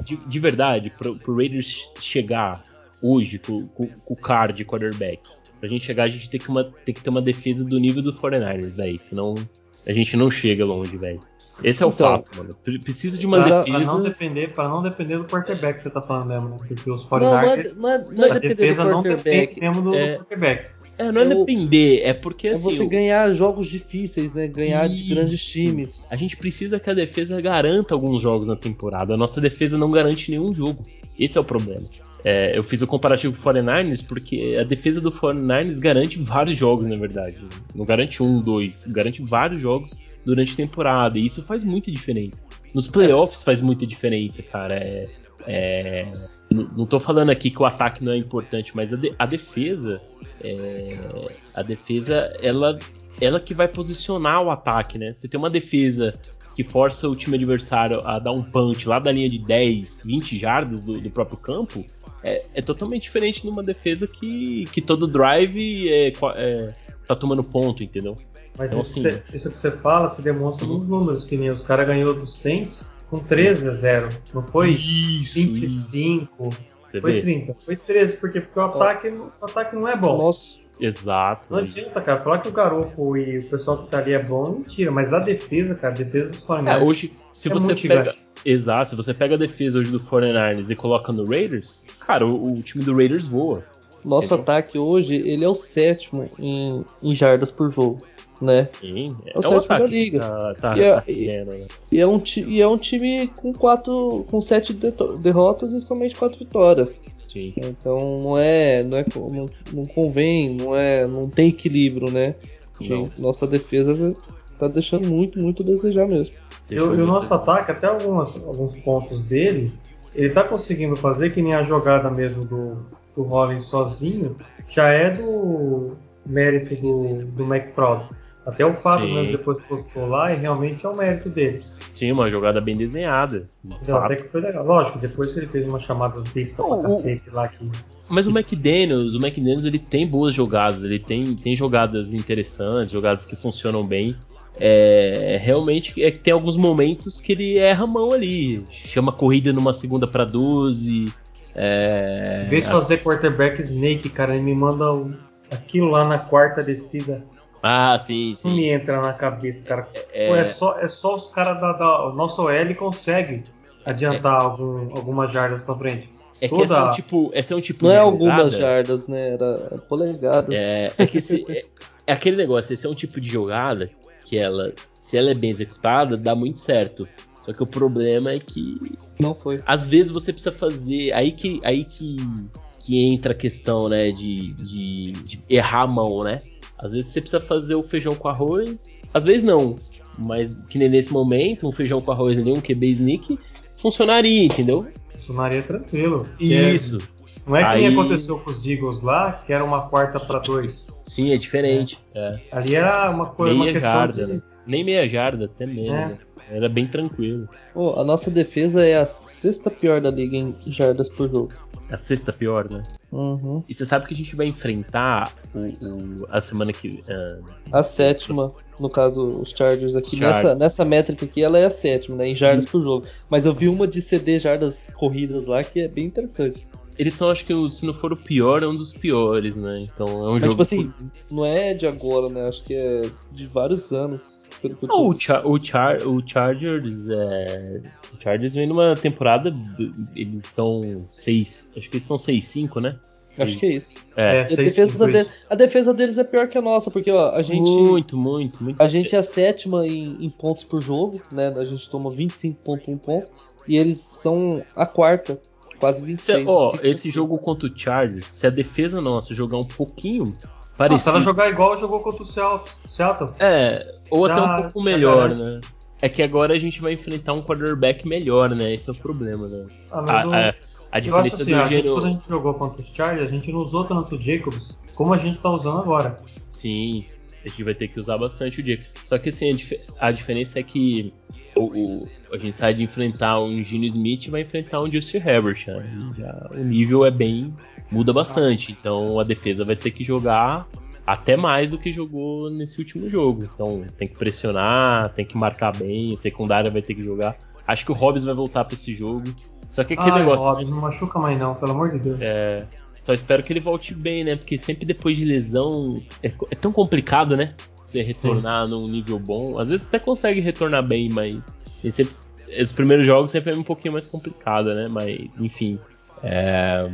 de, de verdade, pro, pro Raiders chegar hoje com, com, com o card de quarterback. Pra gente chegar, a gente tem que, uma, tem que ter uma defesa do nível do 49ers, velho. Senão a gente não chega longe, velho. Esse é o então, fato, mano. Precisa de uma pra, defesa. Para não depender, para não depender do quarterback que você tá falando mesmo, né? Porque os 49ers. Não, não é, não é, não é depender do quarterback. Mesmo do, é, quarterback. É, não é, é depender, é porque é assim. É você ganhar jogos difíceis, né? Ganhar isso. de grandes times. A gente precisa que a defesa garanta alguns jogos na temporada. A nossa defesa não garante nenhum jogo. Esse é o problema. É, eu fiz o comparativo com o 49ers porque a defesa do 49ers garante vários jogos, na verdade. Não garante um, dois, garante vários jogos durante a temporada. E isso faz muita diferença. Nos playoffs faz muita diferença, cara. É, é, não estou falando aqui que o ataque não é importante, mas a, de, a defesa, é, a defesa, ela, ela que vai posicionar o ataque, né? Você tem uma defesa que força o time adversário a dar um punch lá da linha de 10, 20 jardas do, do próprio campo, é, é, totalmente diferente de uma defesa que, que todo drive é, é, tá tomando ponto, entendeu? Mas então, isso, assim, que isso, que você fala se demonstra nos números, que nem os caras ganhou do Saints com 13 a 0. Não foi isso, 25, isso. foi 30. Foi 13, porque, porque o, ataque, o ataque não é bom. Nossa. Exato. Não adianta, cara. Falar que o Garopo e o pessoal que tá ali é bom, mentira. Mas a defesa, cara, a defesa dos 49 é, hoje, se é você pega. Exato, se você pega a defesa hoje do 49ers e coloca no Raiders, cara, o, o time do Raiders voa. Nosso entendeu? ataque hoje, ele é o sétimo em, em jardas por jogo né? Sim, é, o, é sétimo da liga. Tá, tá, e, é, tá né? e, é um, e é um time com quatro, com sete derrotas e somente quatro vitórias. Sim. Então não é, não é, não, não convém, não é, não tem equilíbrio, né? Não. Nossa defesa tá deixando muito, muito a desejar mesmo. E o nosso ataque, até algumas, alguns pontos dele, ele tá conseguindo fazer que nem a jogada mesmo do, do Rollins sozinho, já é do mérito do, do McFraud. Até o Fábio mesmo depois postou lá e realmente é o mérito dele. Sim, uma jogada bem desenhada. Então, até que foi legal. Lógico, depois que ele fez umas chamadas besta pra cacete lá que. Mas o McDaniels, o McDaniels ele tem boas jogadas, ele tem, tem jogadas interessantes, jogadas que funcionam bem. É, realmente é que tem alguns momentos que ele erra a mão ali. Chama corrida numa segunda para 12. É, em vez de fazer quarterback snake, cara, ele me manda aquilo lá na quarta descida ah, sim, sim. me entra na cabeça, cara. É, Pô, é só, é só os caras da, da. O nosso OL consegue adiantar é, algum, algumas jardas pra frente. É que esse é um tipo. Esse é um tipo Não é algumas jardas, né? Era polegadas. É, é que esse, é, é, aquele negócio, esse é um tipo de jogada que ela, se ela é bem executada, dá muito certo. Só que o problema é que. Não foi. Às vezes você precisa fazer. Aí que, aí que, que entra a questão, né? De, de, de errar a mão, né? Às vezes você precisa fazer o feijão com arroz, às vezes não. Mas que nem nesse momento, um feijão com arroz ali, um QB sneak, funcionaria, entendeu? Funcionaria tranquilo. Isso. É, não é que Aí... nem aconteceu com os Eagles lá, que era uma quarta para dois. Sim, é diferente. É. É. Ali era uma coisa. Meia uma jarda, de... né? Nem meia jarda, até menos. É. Né? Era bem tranquilo. Oh, a nossa defesa é a sexta pior da liga em jardas por jogo. A sexta pior, né? Uhum. E você sabe que a gente vai enfrentar o, o a semana que. Uh, a sétima, no caso, os Chargers aqui. Char... Nessa, nessa métrica aqui, ela é a sétima, né? Em jardas por jogo. Mas eu vi uma de CD jardas corridas lá que é bem interessante. Eles são, acho que, se não for o pior, é um dos piores, né? Então é um Mas, jogo. Tipo assim, não é de agora, né? Acho que é de vários anos. Não, o, Char o, Char o Chargers é. O Chargers vem numa temporada. Eles estão 6. Acho que eles estão 6-5, né? Acho que é isso. É, é a, defesa de, a, defesa deles é pior que a nossa, porque ó, a gente. Muito, muito, muito. A gente é a sétima em, em pontos por jogo, né? A gente toma 25,1 pontos. E eles são a quarta, quase 26. Se, ó, esse jogo contra o Chargers, se a defesa nossa jogar um pouquinho Parecido. Ah, se ela jogar igual jogou contra o Seattle. É, ou até um pouco melhor, né? É que agora a gente vai enfrentar um quarterback melhor, né? Esse é o problema, né? Ah, a, não... a, a, diferença assim, do a gente, Quando a gente jogou contra os Chargers, a gente não usou tanto o Jacobs como a gente tá usando agora. Sim, a gente vai ter que usar bastante o Jacobs. Só que assim, a, dif a diferença é que o, o, a gente sai de enfrentar um Gino Smith e vai enfrentar um Justin Herbert. Né? Já, o nível é bem. Muda bastante. Então a defesa vai ter que jogar até mais do que jogou nesse último jogo. Então tem que pressionar, tem que marcar bem, a secundária vai ter que jogar. Acho que o Hobbs vai voltar para esse jogo. Só que aquele Ai, negócio. Hobbs, não machuca mais não, pelo amor de Deus. É. Só espero que ele volte bem, né? Porque sempre depois de lesão é, é tão complicado, né? você retornar Sim. num nível bom. Às vezes até consegue retornar bem, mas sempre, os primeiros jogos sempre é um pouquinho mais complicado, né? Mas, enfim. É,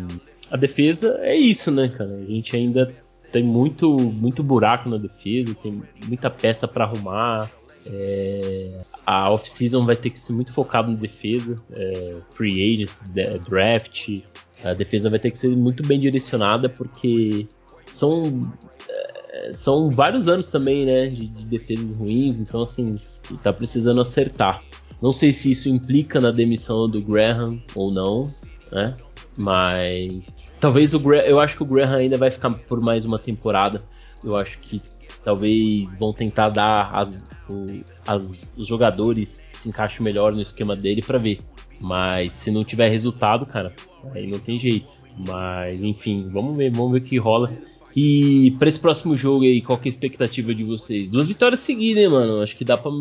a defesa é isso, né, cara? A gente ainda tem muito, muito buraco na defesa, tem muita peça para arrumar. É, a off-season vai ter que ser muito focado na defesa, é, free agents, draft. A defesa vai ter que ser muito bem direcionada porque são é, são vários anos também, né, de, de, defesas ruins. Então assim, tá precisando acertar. Não sei se isso implica na demissão do Graham ou não, né? Mas talvez o Graham, eu acho que o Graham ainda vai ficar por mais uma temporada. Eu acho que talvez vão tentar dar as, o, as, os jogadores que se encaixem melhor no esquema dele para ver. Mas se não tiver resultado, cara, aí não tem jeito. Mas enfim, vamos ver, vamos ver o que rola. E para esse próximo jogo aí, qual que é a expectativa de vocês? Duas vitórias seguidas, hein, mano? Acho que dá pra.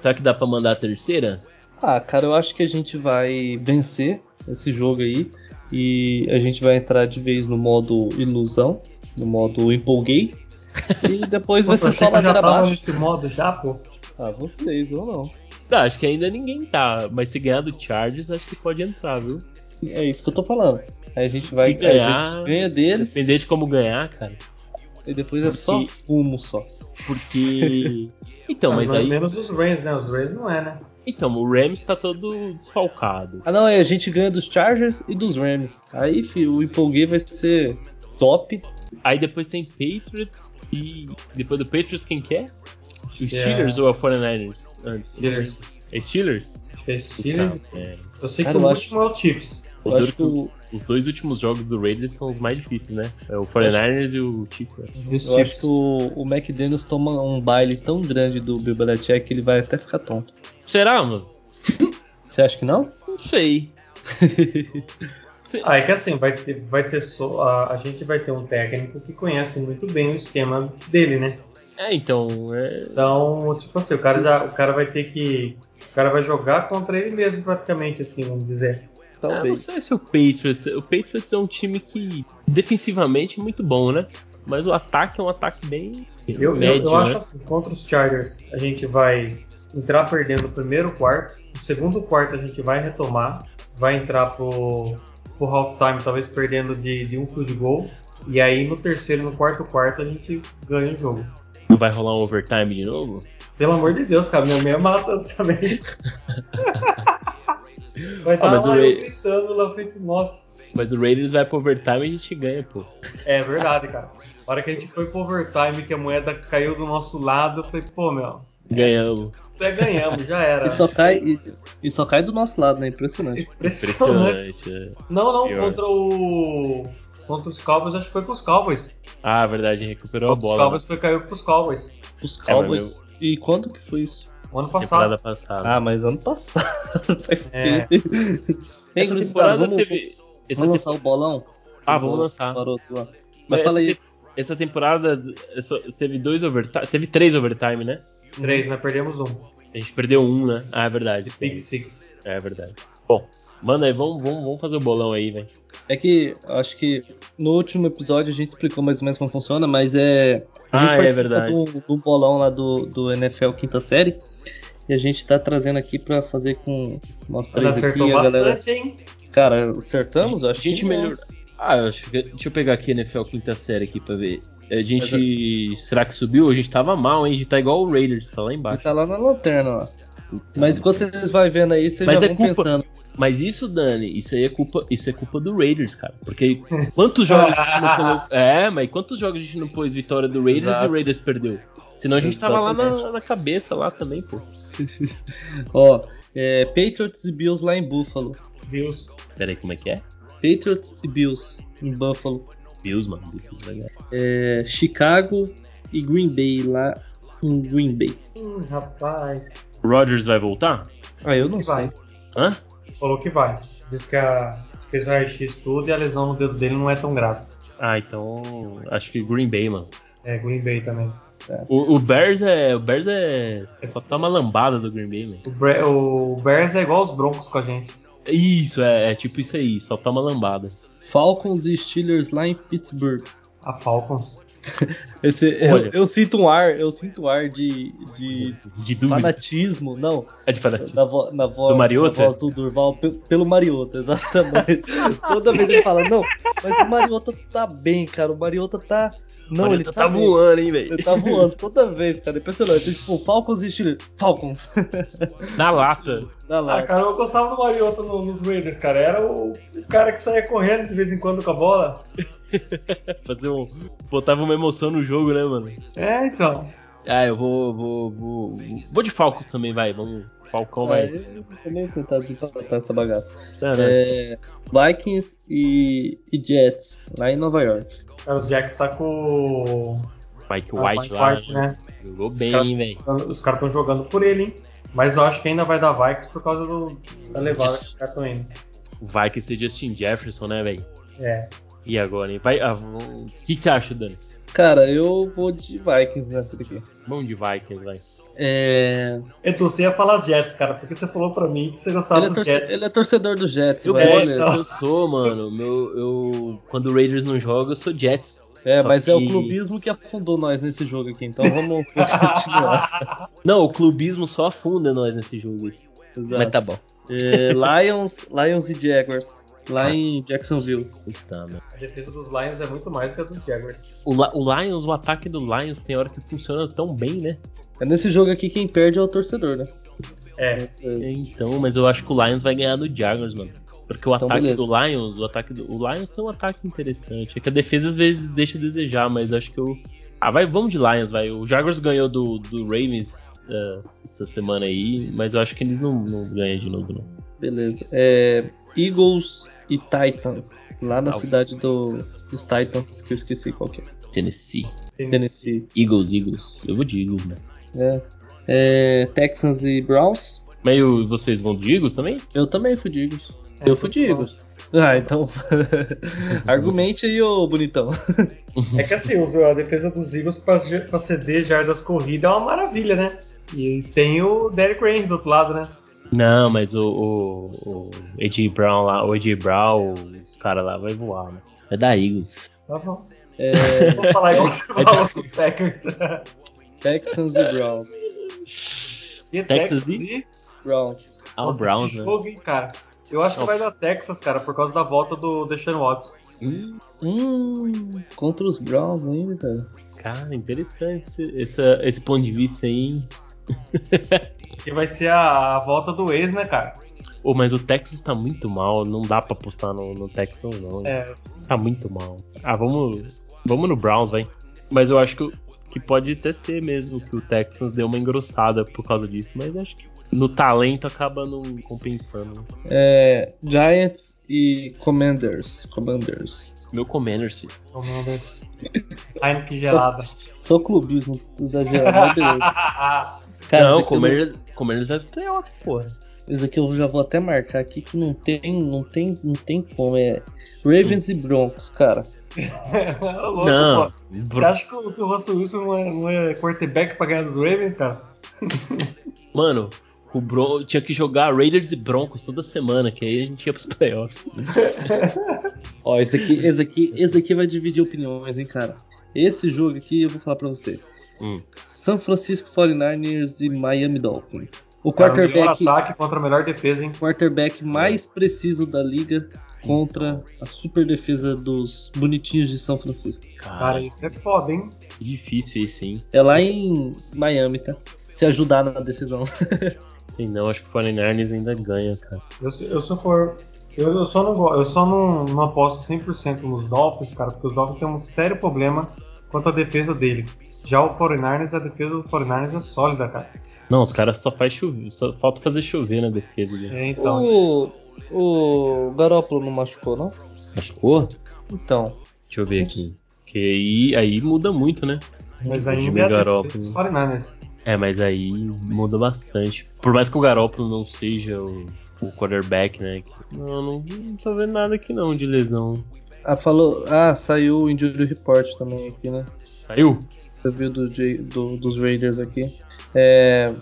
Será que dá pra mandar a terceira? Ah, cara, eu acho que a gente vai vencer esse jogo aí. E a gente vai entrar de vez no modo ilusão, no modo empolguei. E depois vai ser só ladeira abaixo. nesse modo já, pô? Ah, vocês ou não. Tá, acho que ainda ninguém tá, mas se ganhar do Chargers, acho que pode entrar, viu? É isso que eu tô falando. Aí a gente se, vai se ganhar, a gente ganha deles. Depender de como ganhar, cara. E depois é só fumo só. Porque. Então, mas, mas aí. Menos os Rams, né? Os Rams não é, né? Então, o Rams tá todo desfalcado. Ah, não, é, a gente ganha dos Chargers e dos Rams. Aí, filho, o empolguei vai ser top. Aí depois tem Patriots e depois do Patriots quem quer? É? Os Steelers ou a 49ers? Steelers. É Steelers? É Steelers. é. Eu sei Cara, que o último é o Chiefs. Eu acho que o... Os dois últimos jogos do Raiders são os mais difíceis, né? É o 49ers e o Chiefs. Né? Eu Chiefs. acho que o, o McDaniels toma um baile tão grande do Bill Belichick que ele vai até ficar tonto. Será, mano? Você acha que não? Não sei. ah, é que assim, vai ter, vai ter só, a, a, gente vai ter um técnico que conhece muito bem o esquema dele, né? É, então. É... Então, tipo assim, o cara, já, o cara vai ter que. O cara vai jogar contra ele mesmo, praticamente, assim, vamos dizer. Talvez. Ah, não sei se o Patriots. O Patriots é um time que defensivamente é muito bom, né? Mas o ataque é um ataque bem. Eu, médio, eu, eu né? acho assim, contra os Chargers, a gente vai entrar perdendo o primeiro quarto. O segundo quarto a gente vai retomar. Vai entrar pro, pro halftime, talvez perdendo de, de um field goal. E aí no terceiro e no quarto quarto a gente ganha o jogo. Não vai rolar um overtime de novo? Pelo amor de Deus, cara, minha meia mata dessa vez. vai estar ah, tá lá gritando lá frente, nossa. Mas o Raiders vai pro overtime e a gente ganha, pô. É verdade, cara. A hora que a gente foi pro overtime, que a moeda caiu do nosso lado, eu falei, pô, meu. Ganhamos. É, ganhamos, já era. E só cai, e, e, só cai do nosso lado, né? Impressionante. Impressionante. Impressionante é. Não, não, Pior. contra o. Contra os Cowboys, acho que foi com os Cowboys. Ah, verdade, recuperou contra a bola. Os Cowboys foi caiu pros Cowboys. Os é, Cowboys. É, e quando que foi isso? O ano passado. passada. Ah, mas ano passado. Faz é. tempo. Essa temporada vamos, teve. Essa vamos lançar o bolão? Ah, vamos lançar. Mas, fala aí. Essa temporada teve dois overtime. Teve três overtime, né? Três, nós perdemos um. A gente perdeu um, né? Ah, é verdade. Big Six. É verdade. Bom, manda aí, vamos, vamos, vamos fazer o bolão aí, velho. É que acho que no último episódio a gente explicou mais ou menos como funciona, mas é. A gente ah, é verdade. Do, do bolão lá do, do NFL quinta série. E a gente tá trazendo aqui pra fazer com nós três acertou aqui, bastante, galera. Hein? Cara, acertamos? Acho a gente melhor. Ah, acho que... deixa eu pegar aqui a NFL quinta série aqui pra ver. A gente. Será que subiu? A gente tava mal, hein? A gente tá igual o Raiders, tá lá embaixo. Tá lá na lanterna, ó. Mas enquanto vocês vão vendo aí, vocês Mas já é vão culpa... pensando. Mas isso, Dani, isso aí é culpa, isso é culpa do Raiders, cara. Porque quantos jogos a gente não colocou. É, mas quantos jogos a gente não pôs vitória do Raiders Exato. e o Raiders perdeu? Senão a gente tava lá na, na cabeça lá também, pô. Ó, é, Patriots e Bills lá em Buffalo. Bills. Pera aí, como é que é? Patriots e Bills em Buffalo. Bills, mano. Bills, legal. É, Chicago e Green Bay lá em Green Bay. Hum, rapaz. Rogers vai voltar? Ah, eu Diz não sei. Vai. Hã? Falou que vai. Diz que a, fez o RX tudo e a lesão no dedo dele não é tão grave. Ah, então. Acho que Green Bay, mano. É, Green Bay também. O, o, Bears é. O Bears é. Só tá uma lambada do Green Bay, mano. O, o Bears é igual os Broncos com a gente. Isso, é, é tipo isso aí, só tá uma lambada. Falcons e Steelers lá em Pittsburgh. A Falcons. Esse, eu, eu, sinto um ar, eu sinto um ar de, de, de fanatismo, não. É de fanatismo. Na, vo, na, voz, do Mariota? na voz do Durval pelo Mariota, exatamente. Toda vez ele fala, não, mas o Mariota tá bem, cara. O Mariota tá não, ele tá, tá voando, hein, velho. Ele tá voando toda vez, cara. Impressionante. Tem, tipo, Falcons e Chile. Falcons. Na lata. Na lata. Ah, cara, eu gostava do Mariota no, nos Raiders, cara. Era o, o, cara que saía correndo de vez em quando com a bola. Fazer um. Botava uma emoção no jogo, né, mano? É, então. Ah, eu vou. Vou, vou, vou de Falcons também, vai. Vamos. Falcão vai. É, eu também tentar desempatar essa bagaça. É, Vikings e, e Jets, lá em Nova York. É, os Jacks tá com Mike ah, White Mike lá. White, né? Jogou bem, velho. Os caras estão jogando por ele, hein? Mas eu acho que ainda vai dar Vikings por causa do, da levada Just... que os caras estão indo. O Vikings tem Justin Jefferson, né, velho? É. E agora, hein? Vai, ah, o que, que você acha, Dani? Cara, eu vou de Vikings nessa daqui. Vamos de Vikings, vai. É. Então você ia falar Jets, cara, porque você falou pra mim que você gostava ele é do Jets. Ele é torcedor do Jets, eu, é, então. eu sou, mano. Meu, eu, quando o Raiders não joga, eu sou Jets. É, Só mas que... é o clubismo que afundou nós nesse jogo aqui, então vamos continuar. Não, o clubismo só afunda nós nesse jogo. Exato. Mas tá bom. É, Lions, Lions e Jaguars. Lá Nossa. em Jacksonville. Puta, a defesa dos Lions é muito mais que a dos Jaguars. O, o Lions, o ataque do Lions tem hora que funciona tão bem, né? É nesse jogo aqui quem perde é o torcedor, né? É. é. Então, mas eu acho que o Lions vai ganhar do Jaguars, mano. Porque o então, ataque beleza. do Lions, o ataque do, o Lions tem um ataque interessante. É que a defesa às vezes deixa a desejar, mas acho que eu. Ah, vai, vamos de Lions, vai. O Jaguars ganhou do, do Ravens uh, essa semana aí, mas eu acho que eles não, não ganham de novo, não. Beleza. É, Eagles e Titans, lá na ah, cidade do, dos Titans, que eu esqueci qual que é. Tennessee. Tennessee. Eagles, Eagles. Eu vou de Eagles, né? É. é Texans e Browns. Mas vocês vão de Eagles também? Eu também fui de Eagles. É, eu fui de Eagles. Ah, então. Argumente aí, ô bonitão. é que assim, a defesa dos Eagles pra, ceder jardas corrida é uma maravilha, né? E tem o Derek Range do outro lado, né? Não, mas o, o, o AJ Brown lá, o AJ Brown, os caras lá vai voar, né? É da Eagles. Tá bom. É... Vou falar igual você falou com os Packers. Texans e Browns. E Texas e Browns. Ah, o Browns, né? Jogo, hein, cara. Eu acho que vai dar Texas, cara, por causa da volta do Deshaun Watson. Hum, hum, contra os Browns ainda, cara. Cara, interessante esse, esse, esse ponto de vista aí. que vai ser a, a, volta do ex, né, cara? Oh, mas o Texas tá muito mal, não dá pra apostar no, no Texas, não. É. Tá muito mal. Ah, vamos, vamos no Browns, vai. Mas eu acho que, que pode até ser mesmo que o Texans deu uma engrossada por causa disso, mas acho que no talento acaba não compensando. É, Giants e Commanders. Commanders. Meu Commanders, filho. Commanders. Heineken gelada. Só, clubismo exagerado, mas beleza. Cara, não, Commanders, eu... Commanders vai pro playoff, porra. Isso aqui eu já vou até marcar aqui que não tem, não tem, não tem como. É Ravens e Broncos, cara. Louco, não. Você acha que o, que o Russell Wilson não é, não é quarterback pra ganhar dos Ravens, cara? Mano, o Bron tinha que jogar Raiders e Broncos toda semana, que aí a gente ia pros playoffs. Ó, esse aqui, esse aqui, esse aqui vai dividir opiniões, hein, cara. Esse jogo aqui eu vou falar pra você. Hum. São Francisco 49ers e Miami Dolphins. O quarterback. Cara, o ataque contra a melhor defesa, hein? Quarterback mais preciso da liga contra a super defesa dos bonitinhos de São Francisco. Cara, isso é foda, hein? Difícil isso, hein? É lá em Miami, tá? Se ajudar na decisão. Sim, não, acho que o 49ers ainda ganha, cara. Eu, eu só for. Eu, eu, só não eu só não, não aposto 100% nos Dolphins, cara, porque os Dolphins têm um sério problema quanto à defesa deles. Já o 49ers, a defesa do 49ers é sólida, cara. Não, os caras só faz chover, só falta fazer chover na defesa dele. É, então. O, o Garópolo não machucou, não? Machucou? Então. Deixa eu ver aqui. Que aí, aí muda muito, né? Mas ainda é Garópolo. Dos 49ers. É, mas aí muda bastante. Por mais que o Garópolo não seja o, o quarterback, né? Não, não, não tô vendo nada aqui não de lesão. Ah, falou. Ah, saiu o Injury Report também aqui, né? Saiu? Você viu do, do, dos Raiders aqui. É,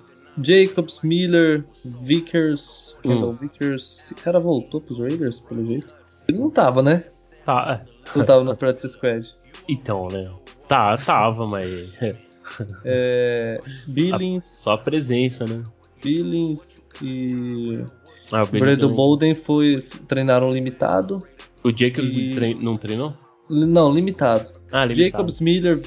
Jacobs, Miller, Vickers, Kendall hum. Vickers. Esse cara voltou pros Raiders, pelo jeito? Ele não tava, né? Tá. É. Não tava no practice squad. Então, né? Tá, tava, mas. é, Billings. Só a presença, né? Billings e. Ah, o Brandon Bolden foi, treinaram limitado. O Jacobs e... trein, não treinou? Não, limitado. Ah, limitado. Jacobs, Miller,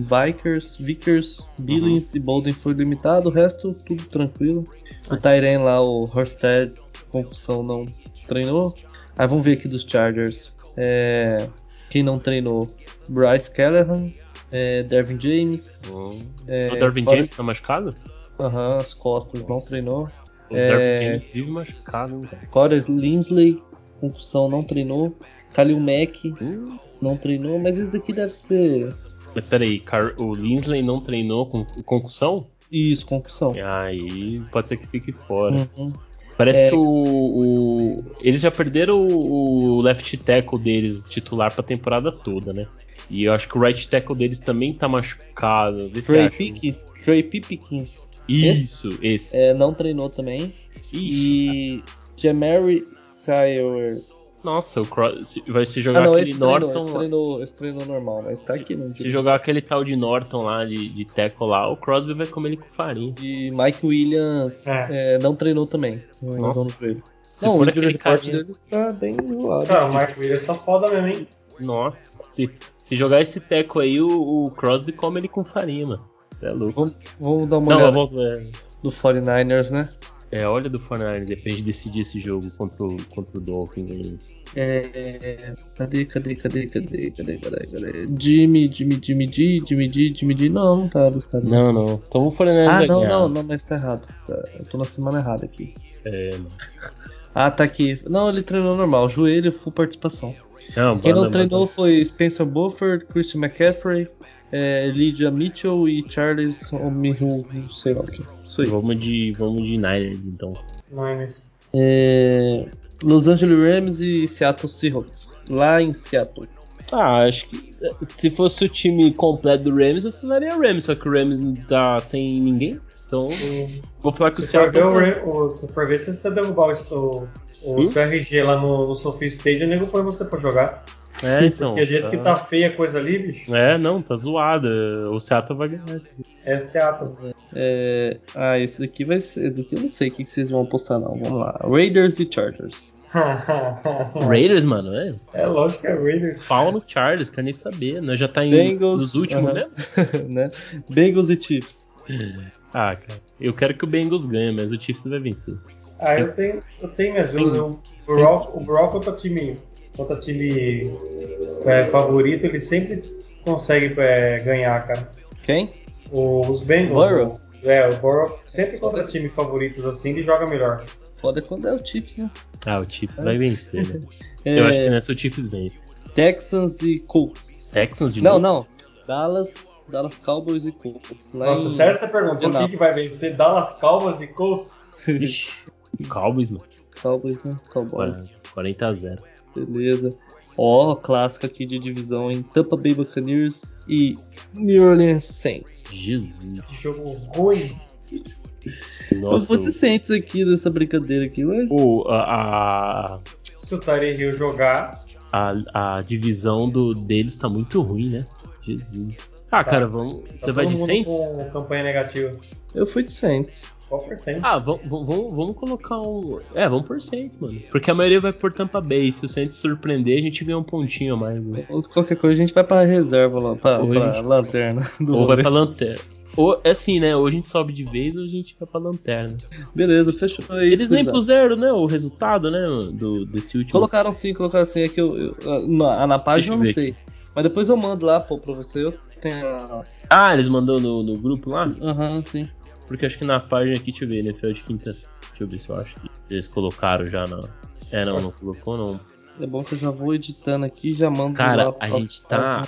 Vikers, Vickers, Billings uhum. e Bolden foi limitado, o resto tudo tranquilo. O Tyren lá, o Horsted, concussão não treinou. Aí vamos ver aqui dos Chargers. É, quem não treinou? Bryce Callahan, é, Dervin James. Oh. É, o Dervin Corey... James tá machucado? Aham, uhum, as costas não treinou. O é, Dervin James vive machucado. Corey Linsley, concussão não treinou. Kalil Mack uh. não treinou, mas esse daqui deve ser. Mas peraí, o Linsley não treinou com concussão? Isso, concussão. Aí pode ser que fique fora. Uhum. Parece é... que o, o, Eles já perderam o, o left tackle deles, titular, pra temporada toda, né? E eu acho que o right tackle deles também tá machucado. Trey Pickens. Trey Pickens. Isso, esse. esse. É, não treinou também. Ixi. E Jamary Sire nossa, o Cross, vai se jogar ah, não, aquele esse Norton. Treinou, esse, treinou, esse treinou normal, mas tá aqui não. Se jogar aquele tal de Norton lá, de, de Teco lá, o Crosby vai comer ele com farinha. E Mike Williams é. É, não treinou também. Nossa. Se não, o injury report dele está bem zoado. Cara, o Mike Williams tá foda mesmo, hein? Nossa, se, se jogar esse Teco aí, o, o Crosby come ele com farinha, mano. É louco. Vamos, vamos dar uma não, olhada vou, do 49ers, né? É, olha do Fortnite, depende de decidir esse jogo contra o, contra o Dolphins aí. É. Cadê, cadê, cadê, cadê, cadê, cadê, cadê? Jimmy, Jimmy, Jimmy D, Jimmy D, Jimmy D. Não, não tá tá Não, não. Então o Fortnite Ah, não, não, não, mas tá errado. Tá, eu tô na semana errada aqui. É. Ah, tá aqui. Não, ele treinou normal. Joelho, full participação. Não, Quem não treinou foi Spencer Bufford, Christian McCaffrey, é, Lydia Mitchell e Charles Omihu, não sei lá o que. Isso aí. Vamos de, vamos de Niners, então. Niners. É, Los Angeles Rams e Seattle Seahawks. Lá em Seattle. Ah, acho que se fosse o time completo do Rams, eu falaria Rams, só que o Rams não tá sem ninguém. Então, vou falar que o Seattle. Se for ver se você derrubar o, o, o CRG lá no, no Sophie Stadium, o nego põe você pra jogar. É, então. Porque a jeito tá... que tá feia a coisa ali, bicho. É, não, tá zoada. O Seattle vai ganhar esse aqui. É Seattle. É... Ah, esse daqui vai ser. Esse daqui eu não sei o que vocês vão apostar, não. Vamos lá. Raiders e Chargers. Raiders, mano, é? É lógico que é Raiders. Pau no Chargers, quer nem saber. Nós já tá em Bengals, nos últimos uh -huh. né? Bengals e Chiefs. Ah, cara. Eu quero que o Bengals ganhe, mas o Chiefs vai vencer. Ah, eu tenho, eu tenho minhas dúvidas. O Brock, o Brock contra time contra time é, favorito, ele sempre consegue é, ganhar, cara. Quem? os Bengals. Burrow? É, o Burrow sempre contra time favoritos assim, ele joga melhor. Foda quando é o Chiefs, né? Ah, o Chiefs é. vai vencer, né? é... Eu acho que nessa o Chiefs vence. Texans e Colts. Texans de Não, novo? não. Dallas, Dallas Cowboys e Colts. Nossa, em... sério você perguntou o que, que vai vencer? Dallas Cowboys e Colts? Cowboys, mano. Cowboys, né? Cowboys. 40 a 0. Beleza. Ó, oh, clássico aqui de divisão em Tampa Bay Buccaneers e New Orleans Saints. Jesus. Que jogo ruim. Nossa, eu vou Saints aqui nessa brincadeira aqui, mas. O, a, a... Se o Tarek jogar. A, a divisão do, deles tá muito ruim, né? Jesus. Ah, tá. cara, vamos. Tá Você vai de Saints? Com campanha negativa. Eu fui de Saints. Qual por cento? Ah, vamos, colocar um. É, vamos por Saints, mano. Porque a maioria vai por Tampa Bay. Se o Saints surpreender, a gente ganha um pontinho a mais. Né? Ou qualquer coisa, a gente vai pra reserva lá, pra, pra gente... lanterna. Ou vai pra lanterna. Ou é assim, né? Ou a gente sobe de vez ou a gente vai pra lanterna. Beleza, fechou. É isso, Eles nem puseram, né? O resultado, né? Do, desse último. Colocaram sim, colocaram sim. É que eu, eu na, na página eu não sei. Aqui. Mas depois eu mando lá, pô, pra você. Eu tenho. Ah, eles mandou no, no grupo lá? Aham, uhum, sim. Porque acho que na página aqui, deixa eu ver, NFL de quintas. Deixa eu ver se eu acho que eles colocaram já na. É, não, não colocou não. É bom que eu já vou editando aqui e já mando Cara, lá, a gente tá.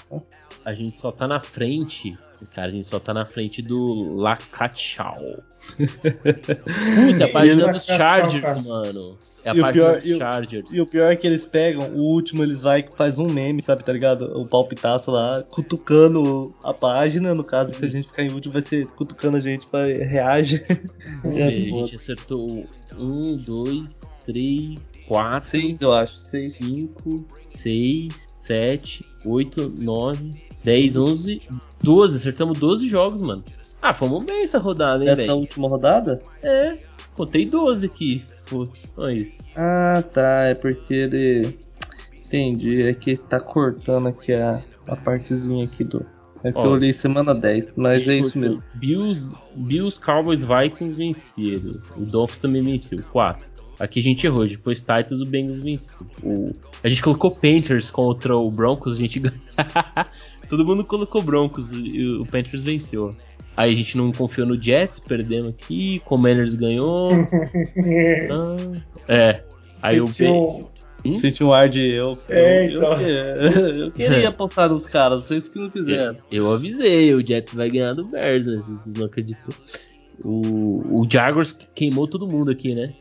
A gente só tá na frente. Cara, a gente só tá na frente do Lacachau. Puta, a página dos Chargers, mano. É a e página pior, dos Chargers. E, e, o pior é que eles pegam, o último eles vai e faz um meme, sabe, tá ligado? O palpitaço lá, cutucando a página. No caso, se a gente ficar em último, vai ser cutucando a gente pra reage. Ver, a gente acertou um, dois, três, quatro. Seis, eu acho. Seis. Cinco, seis, sete, oito, nove. 10, 11, 12. Acertamos 12 jogos, mano. Ah, fomos bem essa rodada, hein? Essa última rodada? É. Contei 12 aqui. Olha Ah, tá. É porque ele. Entendi. É que tá cortando aqui a, a partezinha aqui do. É que Ó, eu olhei semana 10, mas é isso mesmo. Bills, Bills, Cowboys, Vikings venceram. O Dolphins também venceu. 4. Aqui a gente errou, depois Titans o Bengals venceu. O... A gente colocou Panthers contra o Broncos, a gente Todo mundo colocou Broncos e o Panthers venceu. Aí a gente não confiou no Jets, perdemos aqui. Commanders ganhou. ah, é. Aí Sentiu... o. Hum? Senti um ar de eu. É, eu, então. eu, eu, queria apostar nos caras, vocês que não quiseram. Eu, eu avisei, o Jets vai ganhar do Bears, né? Vocês não acreditam. O, o Jaguars queimou todo mundo aqui, né?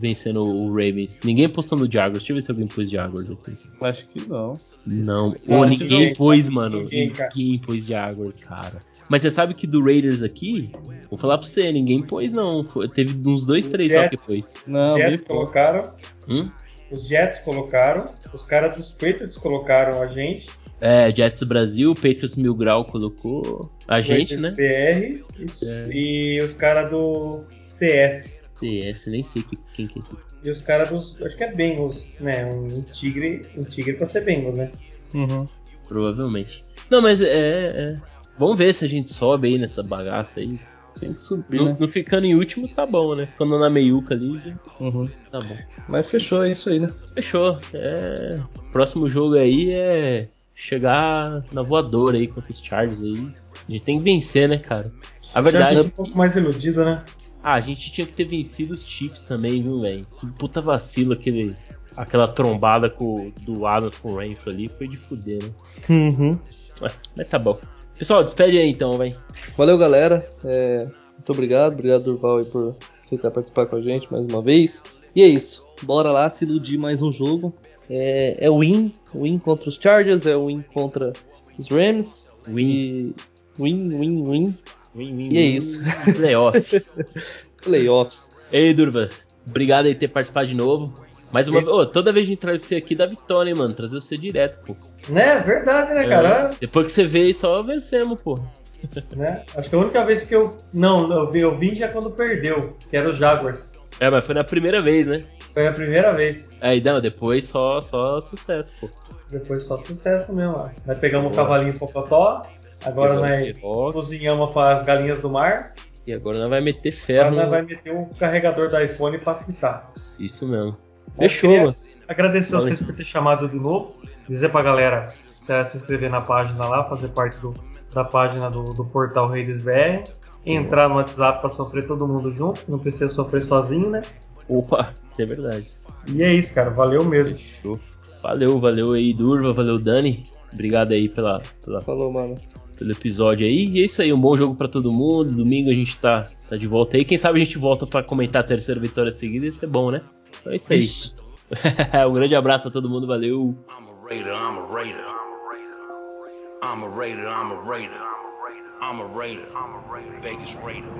Vencendo o Ravens. Ninguém postou no Jaguars. Deixa eu ver se alguém pôs Jaguars aqui. Acho que não. Não. Ou ninguém pôs, mano. Ninguém, ninguém pôs Jaguars, cara. Mas você sabe que do Raiders aqui, vou falar pra você, ninguém pôs não. Teve uns dois, três Jets, só que pôs. Não, Jets colocaram. Hum? Os Jets colocaram. Os caras dos Patriots colocaram a gente. É, Jets Brasil, Patriots Mil Grau colocou a gente, né? BR e, é. e os caras do CS. Nem sei que, quem que é isso. E os caras dos. Acho que é Bengals, né? Um tigre. Um tigre pra ser Bengals, né? Uhum. Provavelmente. Não, mas é, é. Vamos ver se a gente sobe aí nessa bagaça aí. Tem que subir, no, né? no ficando em último tá bom, né? Ficando na meiuca ali, uhum. tá bom. Mas fechou, é isso aí, né? Fechou. É... Próximo jogo aí é chegar na voadora aí contra os Chargers aí. A gente tem que vencer, né, cara? A verdade. é um pouco mais iludido, né? Ah, a gente tinha que ter vencido os Chiefs também, viu, velho? Que puta vacilo aquele. Aquela trombada com, do Adams com o Renfro ali foi de fuder, né? Uhum. mas tá bom. Pessoal, despede aí então, vai. Valeu, galera. É, muito obrigado. Obrigado, Durval, aí, por aceitar participar com a gente mais uma vez. E é isso. Bora lá se iludir mais um jogo. É, é win. Win contra os Chargers, é win contra os Rams. Win. E... Win, win, win. Win, win, e é isso. Playoffs. Playoffs. Ei, Durva. Obrigado aí por ter participado de novo. Mais uma vez. Oh, toda vez que a gente traz você aqui dá vitória, hein, mano. Trazer você direto, pô. Né, verdade, né, cara? É, depois que você veio, só vencemos, pô. Né? Acho que a única vez que eu. Não, eu, eu vim já quando perdeu, que era o Jaguars. É, mas foi na primeira vez, né? Foi a primeira vez. Aí, não, depois só, só sucesso, pô. Depois só sucesso mesmo, ó. Nós pegamos um cavalinho Pocotó, agora nós cozinhamos para as galinhas do mar. E agora nós vai meter ferro. Agora nós vai meter um carregador do iPhone para fritar. Isso mesmo. Fechou, mano. Agradecer Valeu. vocês por ter chamado de novo. Dizer pra galera se, se inscrever na página lá, fazer parte do, da página do, do portal Reis BR. Entrar no WhatsApp para sofrer todo mundo junto, não precisa sofrer sozinho, né? Opa, isso é verdade. E é isso, cara. Valeu mesmo. Fechou. Valeu, valeu aí, Durva, valeu, Dani. Obrigado aí pela, pela. Falou, mano. Pelo episódio aí. E é isso aí, um bom jogo para todo mundo. Domingo a gente tá, tá de volta aí. Quem sabe a gente volta para comentar a terceira vitória seguida. Isso é bom, né? Então é isso aí. um grande abraço a todo mundo, valeu. I'm a raider, I'm a raider. I'm a raider, I'm a raider. I'm a raider. Vegas raider.